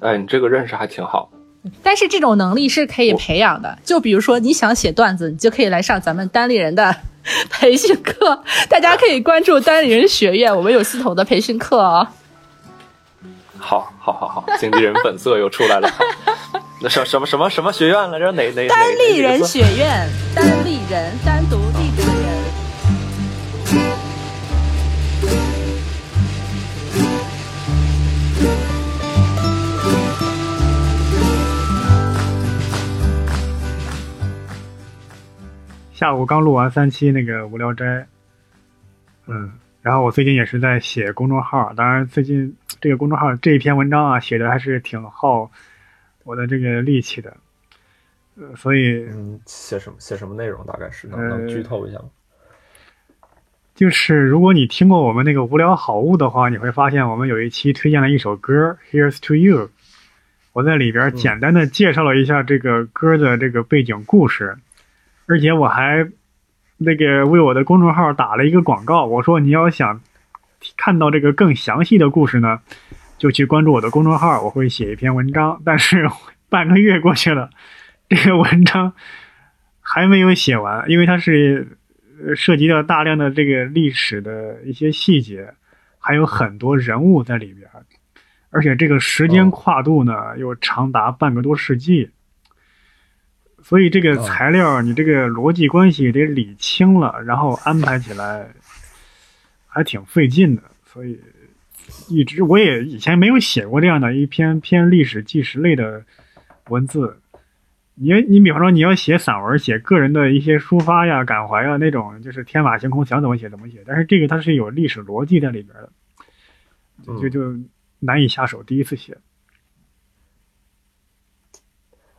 哎，你这个认识还挺好。但是这种能力是可以培养的。就比如说你想写段子，你就可以来上咱们单立人的。培训课，大家可以关注单立人学院，我们有系统的培训课哦。好，好，好，好，经纪人本色又出来了。那什什么什么什么学院来着？哪哪单立人学院？单立人，单独下午刚录完三期那个无聊斋，嗯，然后我最近也是在写公众号，当然最近这个公众号这一篇文章啊写的还是挺耗我的这个力气的，呃，所以嗯，写什么写什么内容大概是能能剧透一下吗？就是如果你听过我们那个无聊好物的话，你会发现我们有一期推荐了一首歌，Here's to You，我在里边简单的介绍了一下这个歌的这个背景故事。而且我还那个为我的公众号打了一个广告，我说你要想看到这个更详细的故事呢，就去关注我的公众号，我会写一篇文章。但是半个月过去了，这个文章还没有写完，因为它是涉及到大量的这个历史的一些细节，还有很多人物在里边，而且这个时间跨度呢又长达半个多世纪。所以这个材料，你这个逻辑关系得理清了，然后安排起来还挺费劲的。所以一直我也以前没有写过这样的一篇偏历史纪实类的文字。你你比方说你要写散文，写个人的一些抒发呀、感怀呀那种，就是天马行空，想怎么写怎么写。但是这个它是有历史逻辑在里边的，就就难以下手。第一次写。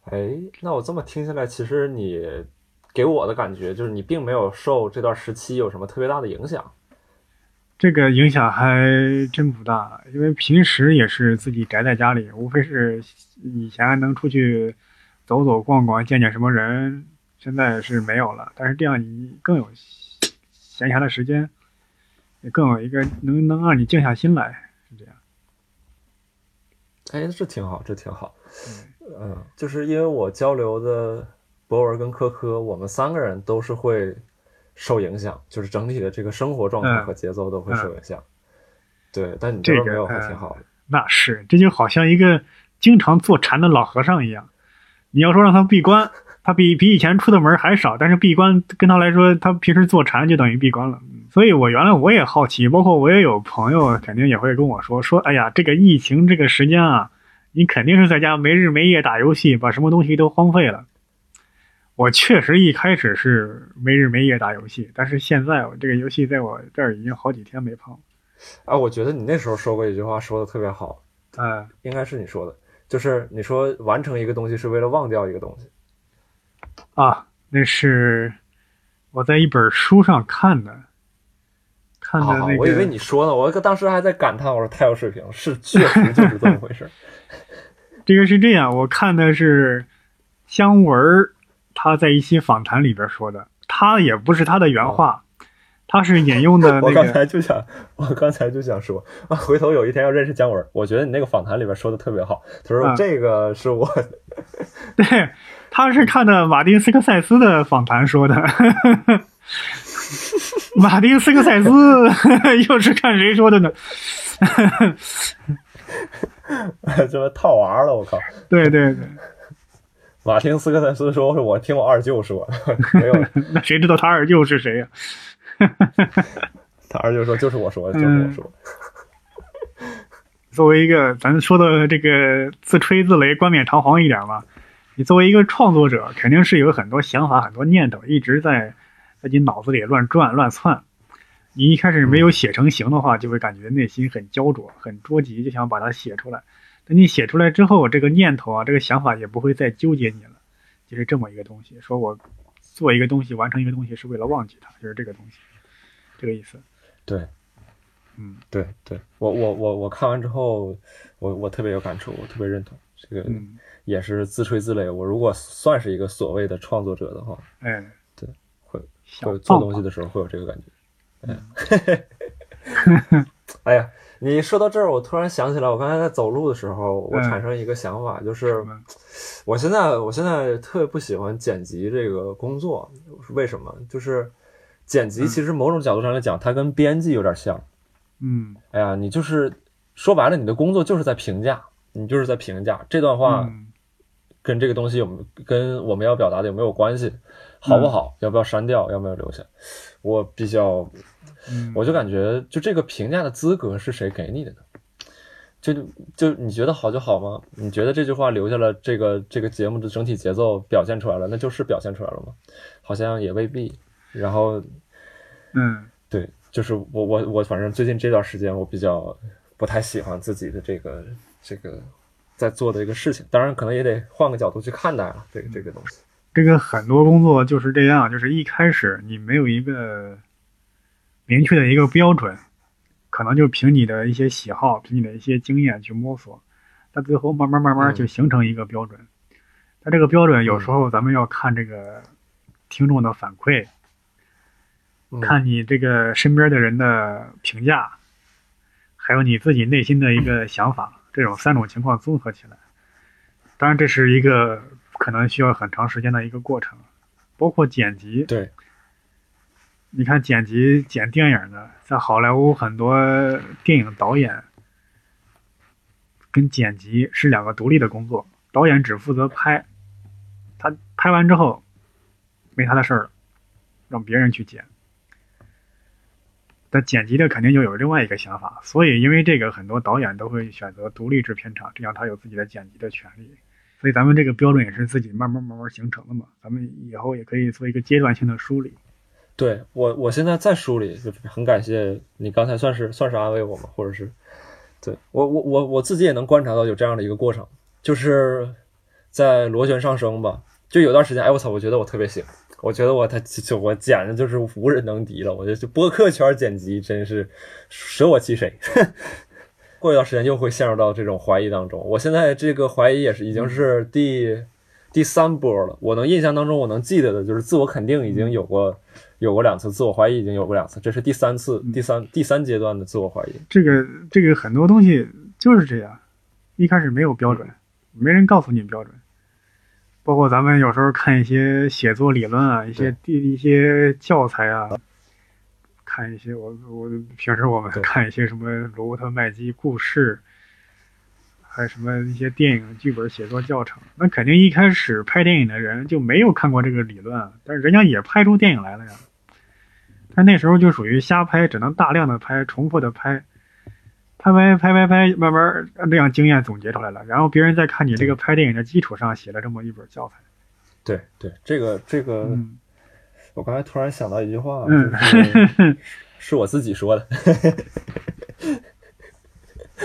哎，那我这么听下来，其实你给我的感觉就是你并没有受这段时期有什么特别大的影响。这个影响还真不大，因为平时也是自己宅在家里，无非是以前还能出去走走逛逛，见见什么人，现在是没有了。但是这样你更有闲暇的时间，也更有一个能能让你静下心来，是这样。哎，这挺好，这挺好。嗯，就是因为我交流的博文跟科科，我们三个人都是会受影响，就是整体的这个生活状态和节奏都会受影响。对，但你这边没有，还挺好的。那是，这就好像一个经常坐禅的老和尚一样。你要说让他闭关，他比比以前出的门还少，但是闭关跟他来说，他平时坐禅就等于闭关了。所以我原来我也好奇，包括我也有朋友肯定也会跟我说说，哎呀，这个疫情这个时间啊。你肯定是在家没日没夜打游戏，把什么东西都荒废了。我确实一开始是没日没夜打游戏，但是现在我这个游戏在我这儿已经好几天没碰。啊，我觉得你那时候说过一句话，说的特别好。嗯，应该是你说的，就是你说完成一个东西是为了忘掉一个东西。啊，那是我在一本书上看的，看的那个。我以为你说呢，我当时还在感叹，我说太有水平了，是确实就是这么回事。这个是这样，我看的是姜文儿他在一期访谈里边说的，他也不是他的原话，他是引用的 我刚，才就想，我刚才就想说啊，回头有一天要认识姜文，我觉得你那个访谈里边说的特别好。他说啊这个是我，对，他是看的马丁斯科塞斯的访谈说的。马丁斯科塞斯又是看谁说的呢？这么套娃了，我靠！对对对，马丁斯科塞斯说是我听我二舅说，没有，那谁知道他二舅是谁呀、他二舅说就是我说的，就是我说的。作为一个，咱说的这个自吹自擂、冠冕堂皇一点嘛，你作为一个创作者，肯定是有很多想法、很多念头，一直在在你脑子里乱转、乱窜。你一开始没有写成型的话，就会感觉内心很焦灼、很着急，就想把它写出来。等你写出来之后，这个念头啊，这个想法也不会再纠结你了，就是这么一个东西。说我做一个东西、完成一个东西，是为了忘记它，就是这个东西，这个意思。对，嗯对对，我我我我看完之后，我我特别有感触，我特别认同这个，嗯，也是自吹自擂。我如果算是一个所谓的创作者的话，哎，对，会想会做东西的时候会有这个感觉。哎，哎呀，你说到这儿，我突然想起来，我刚才在走路的时候，我嗯产生一个想法，就是我现在我现在特别不喜欢剪辑这个工作，为什么？就是剪辑嗯其实某种角度上来讲，它跟编辑有点像。嗯哎呀，你就是说白了，你的工作就是在评价，你就是在评价这段话嗯跟这个东西有没有跟我们要表达的有没有关系，好不好？要不要删掉？要不要留下？我比较，嗯，我就感觉，就这个评价的资格是谁给你的呢？就就你觉得好就好吗？你觉得这句话留下了这个这个节目的整体节奏表现出来了，那就是表现出来了吗？好像也未必。然后嗯对，就是我我我反正最近这段时间我比较不太喜欢自己的这个这个在做的一个事情，当然可能也得换个角度去看待了这个这个东西。这个很多工作就是这样，就是一开始你没有一个明确的一个标准，可能就凭你的一些喜好，凭你的一些经验去摸索，到最后慢慢慢慢就形成一个标准。但这个标准有时候咱们要看这个听众的反馈，嗯看你这个身边的人的评价，还有你自己内心的一个 想法，这种三种情况综合起来。当然，这是一个可能需要很长时间的一个过程，包括剪辑。对，你看剪辑剪电影的，在好莱坞很多电影导演跟剪辑是两个独立的工作，导演只负责拍，他拍完之后没他的事儿了，让别人去剪。但剪辑的肯定就有另外一个想法，所以因为这个，很多导演都会选择独立制片厂，这样他有自己的剪辑的权利。所以咱们这个标准也是自己慢慢慢慢形成的嘛，咱们以后也可以做一个阶段性的梳理。对我我现在在梳理，就很感谢你刚才算是算是安慰我嘛，或者是对我我我我自己也能观察到有这样的一个过程，就是在螺旋上升吧。就有段时间，哎我操，我觉得我特别行，我觉得我他就我简直就是无人能敌了，我觉得就播客圈剪辑真是舍我其谁。过一段时间又会陷入到这种怀疑当中。我现在这个怀疑也是已经是第第三波了。我能印象当中，我能记得的就是自我肯定已经有过有过两次，自我怀疑已经有过两次，这是第三次第三第三阶段的自我怀疑。这个这个很多东西就是这样，一开始没有标准，没人告诉你标准。包括咱们有时候看一些写作理论啊，一些地一些教材啊，看一些我我平时我们看一些什么罗伯特麦基故事，还有什么一些电影剧本写作教程，那肯定一开始拍电影的人就没有看过这个理论啊，但是人家也拍出电影来了呀。但那时候就属于瞎拍，只能大量的拍，重复的拍，拍拍拍拍拍，慢慢按这样经验总结出来了。然后别人在看你这个拍电影的基础上写了这么一本教材。对对，这个这个，嗯我刚才突然想到一句话，嗯就是 是我自己说的。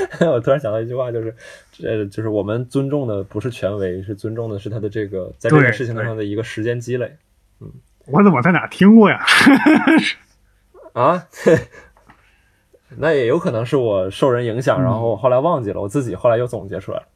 我突然想到一句话，就是，呃，就是我们尊重的不是权威，是尊重的是他的这个在这对件事情上的一个时间积累嗯我怎么在哪听过呀？啊。那也有可能是我受人影响，然后后来忘记了，我自己后来又总结出来了。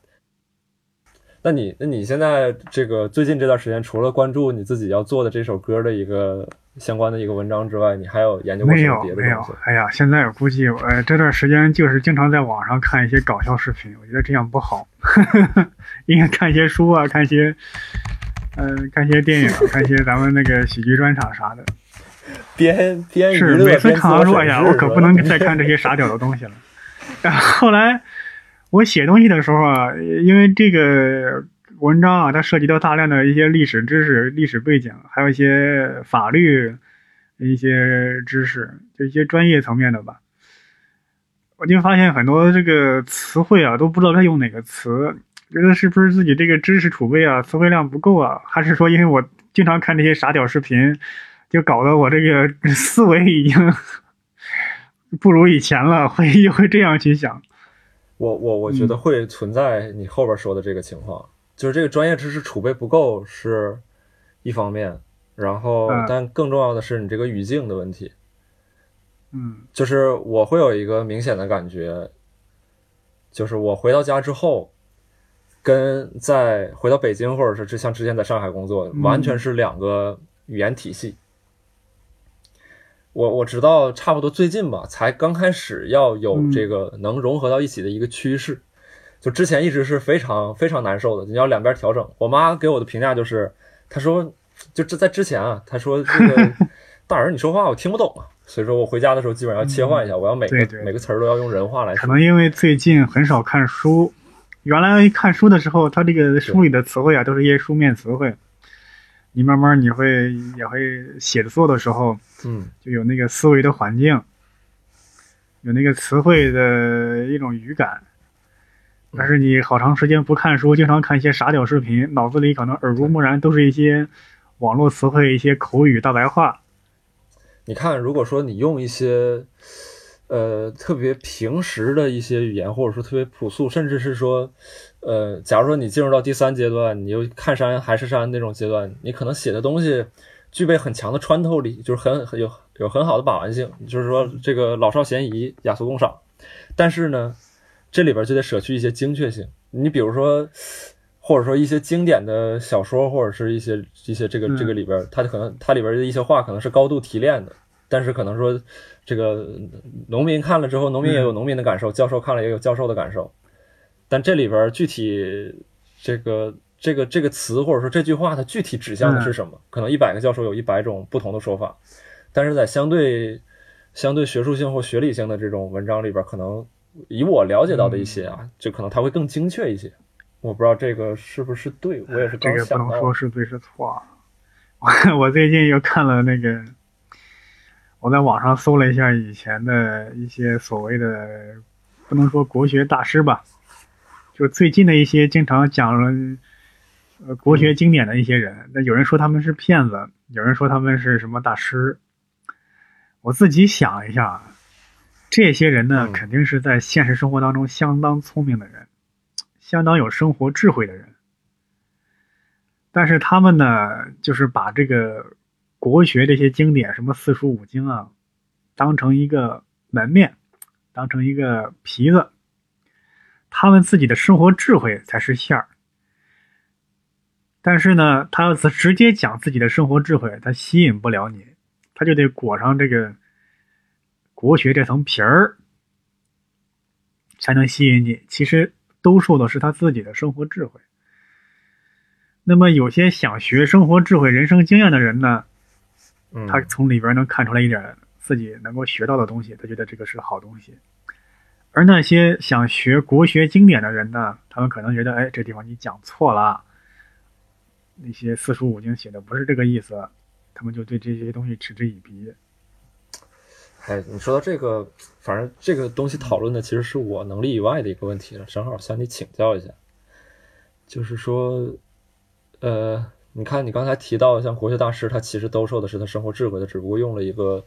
那你那你现在这个最近这段时间，除了关注你自己要做的这首歌的一个相关的一个文章之外，你还有研究过没有什么别的没有没有？，哎呀，现在我估计呃这段时间就是经常在网上看一些搞笑视频，我觉得这样不好，应该看一些书啊，看一些呃看一些电影，看一些咱们那个喜剧专场啥的。边边是每次看完说，哎呀，我可不能再看这些傻屌的东西了。然后后来我写东西的时候啊，因为这个文章啊，它涉及到大量的一些历史知识、历史背景，还有一些法律一些知识，就一些专业层面的吧。我就发现很多这个词汇啊，都不知道该用哪个词，觉得是不是自己这个知识储备啊、词汇量不够啊，还是说因为我经常看这些傻屌视频，就搞得我这个思维已经 不如以前了，会会这样去想。我我我觉得会存在你后边说的这个情况，就是这个专业知识储备不够是一方面，然后嗯但更重要的是你这个语境的问题。嗯就是我会有一个明显的感觉，就是我回到家之后，跟在回到北京或者是之像之前在上海工作，嗯完全是两个语言体系。我我直到差不多最近吧，才刚开始要有嗯这个能融合到一起的一个趋势。就之前一直是非常非常难受的，你要两边调整。我妈给我的评价就是，她说，就这在之前啊，她说这个 大人你说话我听不懂啊，所以说我回家的时候基本上要切换一下，我要每个每个词儿都要用人话来说。可能因为最近很少看书，原来看书的时候，它这个书里的词汇啊，都是一些书面词汇。你慢慢你会也会写作的时候，嗯，就有那个思维的环境，有那个词汇的一种语感。但是你好长时间不看书，经常看一些傻屌视频，脑子里可能耳濡目染都是一些网络词汇、一些口语大白话。你看，如果说你用一些呃特别平时的一些语言，或者说特别朴素，甚至是说呃，假如说你进入到第三阶段，你又看山还是山那种阶段，你可能写的东西具备很强的穿透力，就是很很有有很好的把玩性，就是说这个老少咸宜，雅俗共赏。但是呢，这里边就得舍去一些精确性。你比如说，或者说一些经典的小说，或者是一些一些这个嗯这个里边，它可能它里边的一些话可能是高度提炼的，但是可能说这个农民看了之后，农民也有农民的感受，教授看了也有教授的感受。但这里边具体这个这个这个词或者说这句话，它具体指向的是什么？可能一百个教授有一百种不同的说法，但是在相对相对学术性或学理性的这种文章里边，可能以我了解到的一些啊，就可能它会更精确一些。我不知道这个是不是对，我也是这个不刚想到能说。是对是错啊。我我最近又看了那个，我在网上搜了一下以前的一些所谓的，不能说国学大师吧，就最近的一些经常讲了呃国学经典的一些人，那有人说他们是骗子，有人说他们是什么大师。我自己想一下，这些人呢，嗯肯定是在现实生活当中相当聪明的人，相当有生活智慧的人。但是他们呢，就是把这个国学这些经典，什么四书五经啊，当成一个门面，当成一个皮子，他们自己的生活智慧才是馅儿。但是呢，他要是直接讲自己的生活智慧，他吸引不了你，他就得裹上这个国学这层皮儿，才能吸引你。其实兜售的是他自己的生活智慧。那么有些想学生活智慧、人生经验的人呢，嗯，他从里边能看出来一点自己能够学到的东西，他觉得这个是好东西。而那些想学国学经典的人呢，他们可能觉得，哎，这地方你讲错了，那些四书五经写的不是这个意思，他们就对这些东西嗤之以鼻。哎，你说到这个，反正这个东西讨论的其实是我能力以外的一个问题了，正好向你请教一下。就是说，呃，你看你刚才提到像国学大师，他其实兜售的是他生活智慧，他只不过用了一个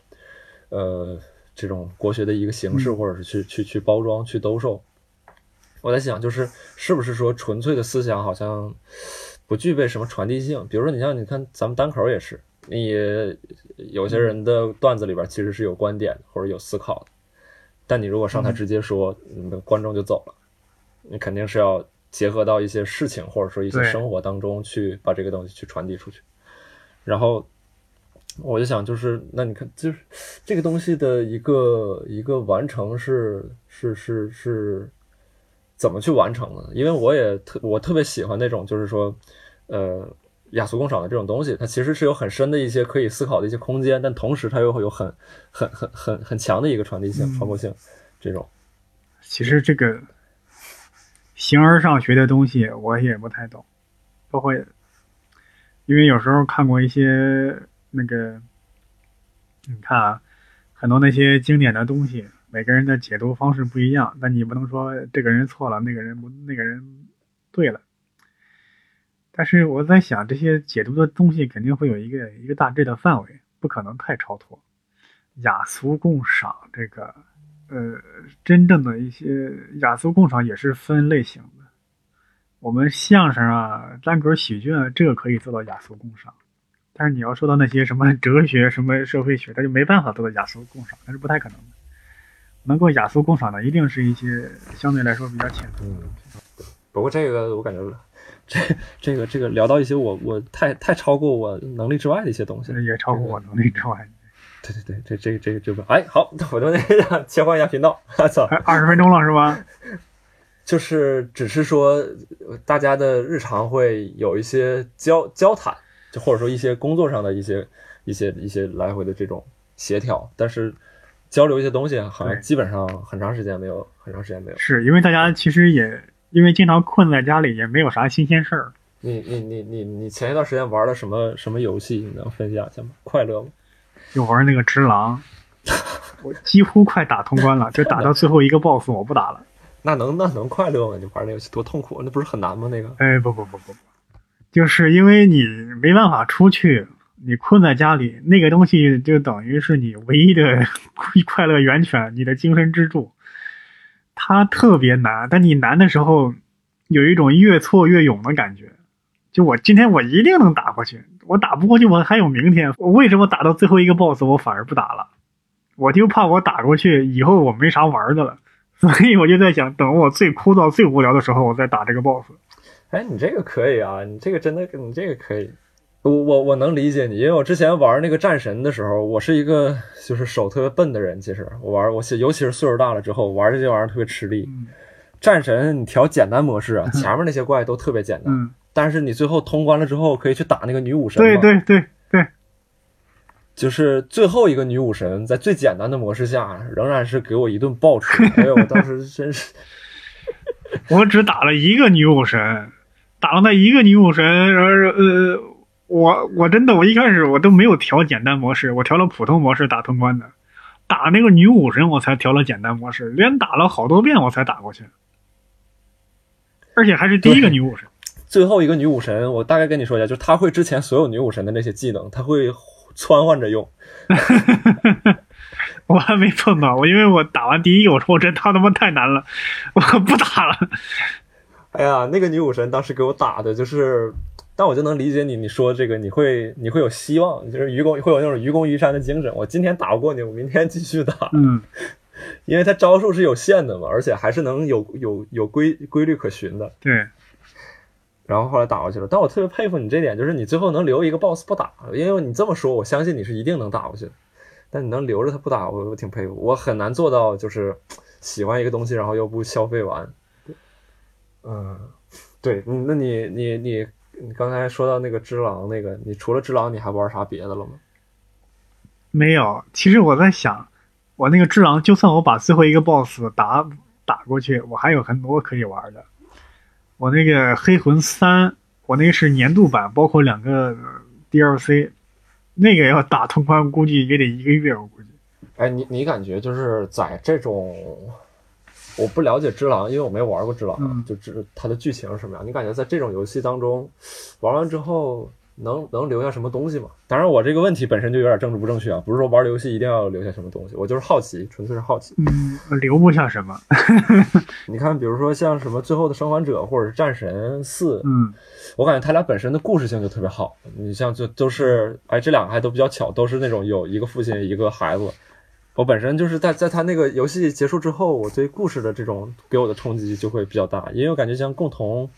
呃这种国学的一个形式，嗯或者是去去去包装、去兜售。我在想，就是是不是说纯粹的思想好像不具备什么传递性？比如说，你像你看咱们单口也是，你有些人的段子里边其实是有观点或者有思考的，但你如果上台直接说，嗯，观众就走了，你肯定是要结合到一些事情或者说一些生活当中去把这个东西去传递出去。然后我就想，就是那你看，就是这个东西的一个一个完成是是是是怎么去完成的？因为我也特我特别喜欢那种，就是说，呃，雅俗共赏的这种东西，它其实是有很深的一些可以思考的一些空间，但同时它又会有很很很很很强的一个传递性、传播性，这种。其实这个形而上学的东西我也不太懂，包括因为有时候看过一些那个，你看啊，很多那些经典的东西，每个人的解读方式不一样，但你不能说这个人错了，那个人不，那个人对了。但是我在想，这些解读的东西肯定会有一个一个大致的范围，不可能太超脱。雅俗共赏这个，呃，真正的一些雅俗共赏也是分类型的。我们相声啊、单口喜剧啊，这个可以做到雅俗共赏。但是你要说到那些什么哲学、什么社会学，它就没办法做到雅俗共赏，那是不太可能的。能够雅俗共赏的，一定是一些相对来说比较浅的东西。不过这个我感觉，这这个这个聊到一些我我太太超过我能力之外的一些东西。也超过我能力之外。对对对，这这这个这个，哎，好，我就那个 切换一下频道，我操，还二十分钟了是吧？就是只是说呃大家的日常会有一些交交谈，就或者说一些工作上的一些一些一些来回的这种协调，但是交流一些东西好像基本上很长时间没有，很长时间没有。是因为大家其实也因为经常困在家里，也没有啥新鲜事儿。你你你你你前一段时间玩了什么什么游戏？你能分享一下吗？快乐吗？就玩那个只狼，我几乎快打通关了，就打到最后一个 BOSS，我不打了。那能那能快乐吗？你玩那游戏多痛苦，那不是很难吗？那个哎，不不不不不，就是因为你没办法出去，你困在家里，那个东西就等于是你唯一的 快乐源泉，你的精神支柱。它特别难，但你难的时候有一种越挫越勇的感觉。就我今天我一定能打过去，我打不过去我还有明天。我为什么打到最后一个 BOSS 我反而不打了？我就怕我打过去以后我没啥玩的了，所以我就在想，等我最枯燥、最无聊的时候，我再打这个 BOSS。哎，你这个可以啊，你这个真的，你这个可以。我我我能理解你，因为我之前玩那个战神的时候，我是一个就是手特别笨的人。其实我玩，我尤其是岁数大了之后，玩这些玩意儿特别吃力。嗯战神你调简单模式啊，前面那些怪都特别简单，嗯，但是你最后通关了之后，可以去打那个女武神。对，对对对，就是最后一个女武神在最简单的模式下，仍然是给我一顿暴锤。哎呦，我当时真是。我只打了一个女武神，打了那一个女武神，然后呃，我我真的我一开始我都没有调简单模式，我调了普通模式打通关的，打那个女武神我才调了简单模式，连打了好多遍我才打过去，而且还是第一个女武神。最后一个女武神，我大概跟你说一下，就是她会之前所有女武神的那些技能，她会穿换着用。我还没碰到，我因为我打完第一个，我说我这他他妈太难了，我不打了。哎呀，那个女武神当时给我打的就是，但我就能理解你，你说这个你会你会有希望，就是愚公会有那种愚公移山的精神。我今天打不过你，我明天继续打，嗯，因为他招数是有限的嘛，而且还是能有有有规规律可循的。对，然后后来打过去了，但我特别佩服你这点，就是你最后能留一个 boss 不打，因为你这么说，我相信你是一定能打过去的。但你能留着他不打，我我挺佩服，我很难做到，就是喜欢一个东西，然后又不消费完。嗯，对，嗯那你你你你刚才说到那个只狼那个，你除了只狼，你还玩啥别的了吗？没有。其实我在想，我那个只狼，就算我把最后一个 BOSS 打打过去，我还有很多可以玩的。我那个黑魂三，我那个是年度版，包括两个 DLC，那个要打通关，估计也得一个月，我估计。哎，你你感觉就是在这种，我不了解只狼，因为我没玩过只狼，嗯就知它的剧情是什么样。你感觉在这种游戏当中，玩完之后能能留下什么东西吗？当然，我这个问题本身就有点政治不正确啊，不是说玩游戏一定要留下什么东西，我就是好奇，纯粹是好奇。嗯，留不下什么。你看，比如说像什么《最后的生还者》或者是《战神四》，嗯，我感觉他俩本身的故事性就特别好。你像就都是，哎，这两个还都比较巧，都是那种有一个父亲一个孩子，我本身就是在在他那个游戏结束之后，我对故事的这种给我的冲击就会比较大，因为我感觉像共同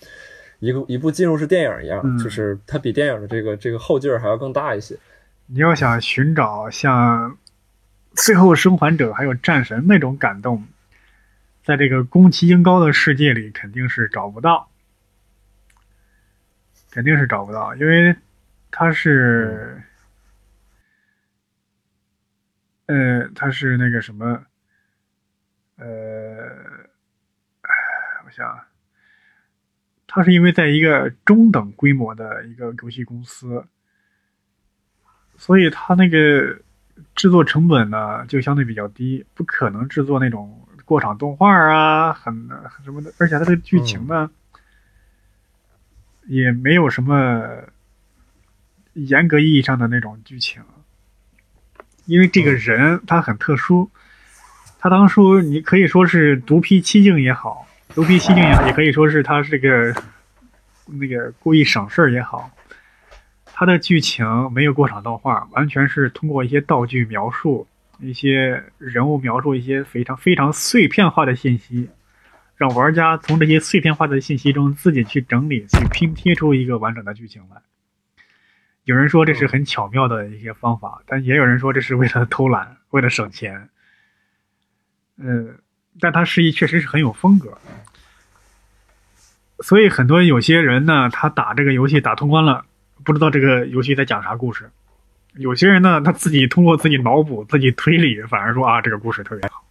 一个一部进入式电影一样，嗯就是它比电影的这个这个后劲儿还要更大一些。你要想寻找像《最后生还者》还有《战神》那种感动，在这个宫崎英高的世界里肯定是找不到，肯定是找不到，因为他是，呃，他是那个什么，呃，哎我想，他是因为在一个中等规模的一个游戏公司。所以他那个制作成本呢就相对比较低，不可能制作那种过场动画啊，很很什么的，而且它的剧情呢、也没有什么严格意义上的那种剧情，因为这个人他很特殊，他当初你可以说是独辟蹊径也好，独辟蹊径也好，也可以说是他是个那个故意省事儿也好。他的剧情没有过场动画，完全是通过一些道具描述、一些人物描述、一些非常非常碎片化的信息，让玩家从这些碎片化的信息中自己去整理、去拼贴出一个完整的剧情来。有人说这是很巧妙的一些方法，但也有人说这是为了偷懒、为了省钱。嗯，但他示意确实是很有风格。所以很多有些人呢，他打这个游戏打通关了。不知道这个游戏在讲啥故事，有些人呢，他自己通过自己脑补、自己推理，反而说啊，这个故事特别好。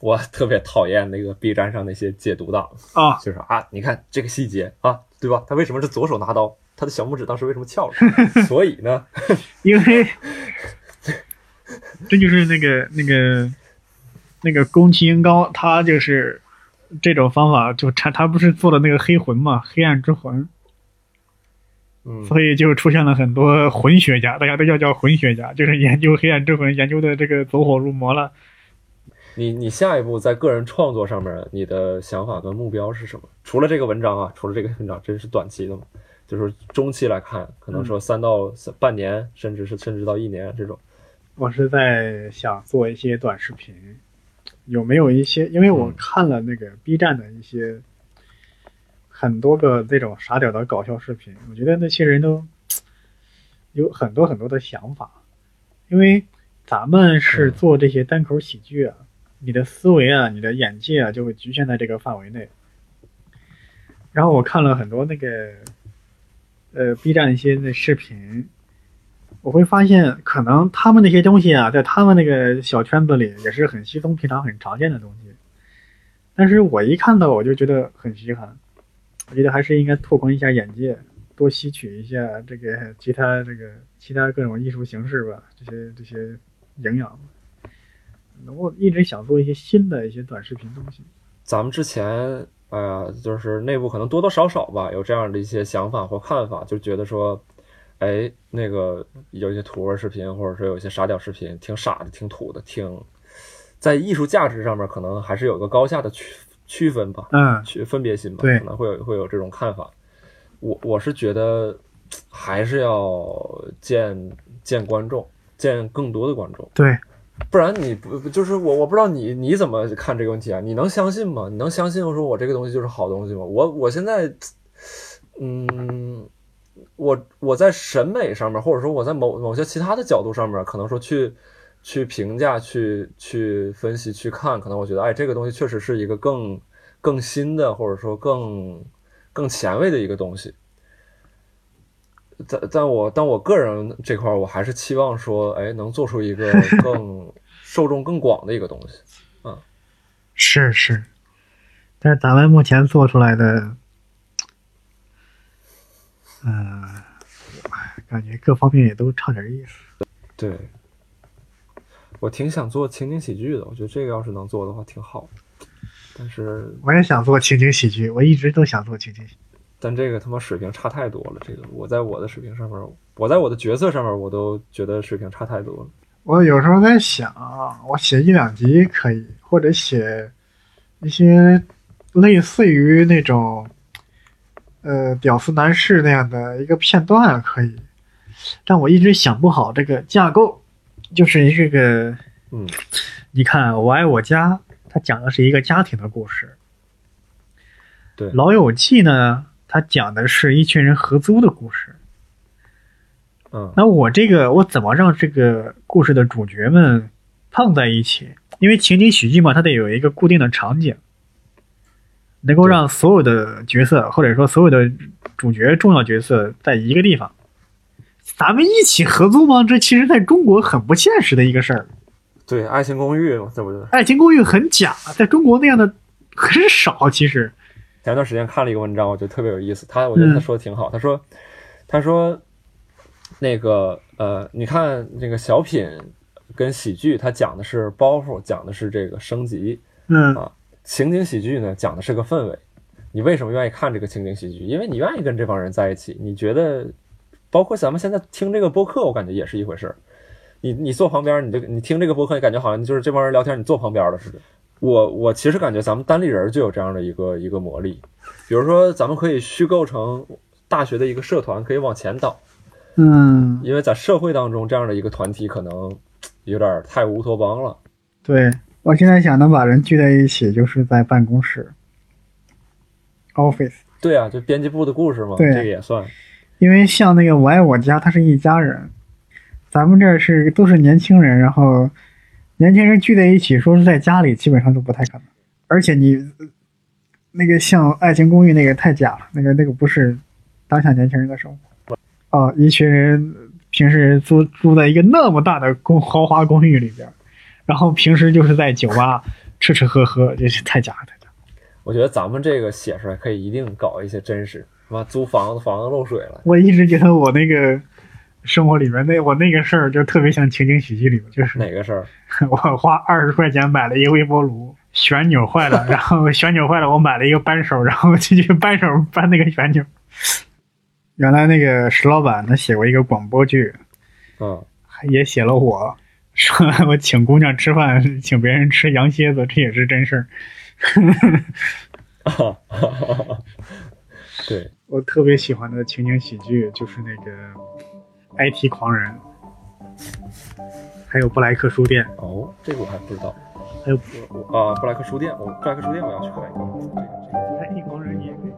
我特别讨厌那个 B 站上那些解读党啊，就是啊，你看这个细节啊，对吧？他为什么是左手拿刀？他的小拇指当时为什么翘着？所以呢，因为这就是那个那个那个宫崎英高，他就是这种方法，就他他不是做的那个黑魂嘛，黑暗之魂。嗯，所以就出现了很多魂学家，大家都叫叫魂学家，就是研究黑暗之魂，研究的这个走火入魔了。你你下一步在个人创作上面，你的想法跟目标是什么？除了这个文章啊，除了这个文章，这是短期的嘛？就是中期来看，可能说三到三半年，甚至是甚至到一年这种。我是在想做一些短视频，有没有一些？因为我看了那个 B 站的一些。很多个这种傻屌的搞笑视频，我觉得那些人都有很多很多的想法，因为咱们是做这些单口喜剧啊，你的思维啊，你的眼界啊，就会局限在这个范围内。然后我看了很多那个呃 B 站一些那视频，我会发现，可能他们那些东西啊，在他们那个小圈子里也是很稀松平常、很常见的东西，但是我一看到我就觉得很稀罕。我觉得还是应该拓宽一下眼界，多吸取一下这个其他这个其他各种艺术形式吧，这些这些营养。我一直想做一些新的一些短视频东西。咱们之前，哎呀，就是内部可能多多少少吧，有这样的一些想法或看法，就觉得说，哎，那个有一些土味视频，或者说有一些傻屌视频，挺傻的，挺土的，挺在艺术价值上面可能还是有个高下的区。区分吧，嗯，区分别心吧，对，可能会有会有这种看法。我我是觉得还是要见见观众，见更多的观众，对，不然你不就是我我不知道你你怎么看这个问题啊？你能相信吗？你能相信我说我这个东西就是好东西吗？我我现在，嗯，我我在审美上面，或者说我在某某些其他的角度上面，可能说去。去评价、去去分析、去看，可能我觉得，哎，这个东西确实是一个更更新的，或者说更更前卫的一个东西。在在我但我个人这块，我还是期望说，哎，能做出一个 更受众更广的一个东西。嗯，是是，但是咱们目前做出来的，嗯、呃，感觉各方面也都差点意思。对。我挺想做情景喜剧的，我觉得这个要是能做的话挺好。但是我也想做情景喜剧，我一直都想做情景喜剧。但这个他妈水平差太多了，这个我在我的水平上面，我在我的角色上面，我都觉得水平差太多了。我有时候在想，我写一两集可以，或者写一些类似于那种呃屌丝男士那样的一个片段可以，但我一直想不好这个架构。就是这个，嗯，你看《我爱我家》，它讲的是一个家庭的故事。对《老友记》呢，它讲的是一群人合租的故事。嗯那我这个我怎么让这个故事的主角们碰在一起？因为情景喜剧嘛，它得有一个固定的场景，能够让所有的角色或者说所有的主角重要角色在一个地方。咱们一起合租吗？这其实在中国很不现实的一个事儿。对，《爱情公寓》嘛，这不就爱情公寓很假，在中国那样的很少。其实，前段时间看了一个文章，我觉得特别有意思。他我觉得他嗯说的挺好。他说，他说，那个呃，你看这个小品跟喜剧，它讲的是包袱，讲的是这个升级；嗯情景喜剧呢，讲的是个氛围。你为什么愿意看这个情景喜剧？因为你愿意跟这帮人在一起，你觉得，包括咱们现在听这个播客，我感觉也是一回事儿。你你坐旁边，你这个你听这个播客，你感觉好像就是这帮人聊天，你坐旁边了似的。我我其实感觉咱们单立人就有这样的一个一个魔力，比如说咱们可以虚构成大学的一个社团，可以往前倒，嗯，因为在社会当中这样的一个团体可能 有点太乌托邦了。对我现在想能把人聚在一起，就是在办公室，office。对啊，就编辑部的故事嘛，这个也算。因为像那个《我爱我家》，他是一家人，咱们这儿是都是年轻人，然后年轻人聚在一起，说是在家里，基本上都不太可能。而且你呃那个像《爱情公寓》那个太假了，那个那个不是当下年轻人的生活。哦，一群人平时租住在一个那么大的公豪华公寓里边，然后平时就是在酒吧 吃吃喝喝，这是太假了，太假了。我觉得咱们这个写出来可以一定搞一些真实，什么租房子房子漏水了，我一直觉得我那个生活里面那我那个事儿就特别像情景喜剧里面，就是哪个事儿？我花二十块钱买了一个微波炉，旋钮坏了，然后旋钮坏了，我买了一个扳手，然后进去扳手扳那个旋钮。原来那个石老板他写过一个广播剧，嗯，也写了我，说 我请姑娘吃饭，请别人吃羊蝎子，这也是真事儿。对，我特别喜欢的情景喜剧就是那个 IT 狂人，还有布莱克书店哦，这个我还不知道。还有布啊，布莱克书店，我布莱克书店我要去买。IT 狂人你也可以。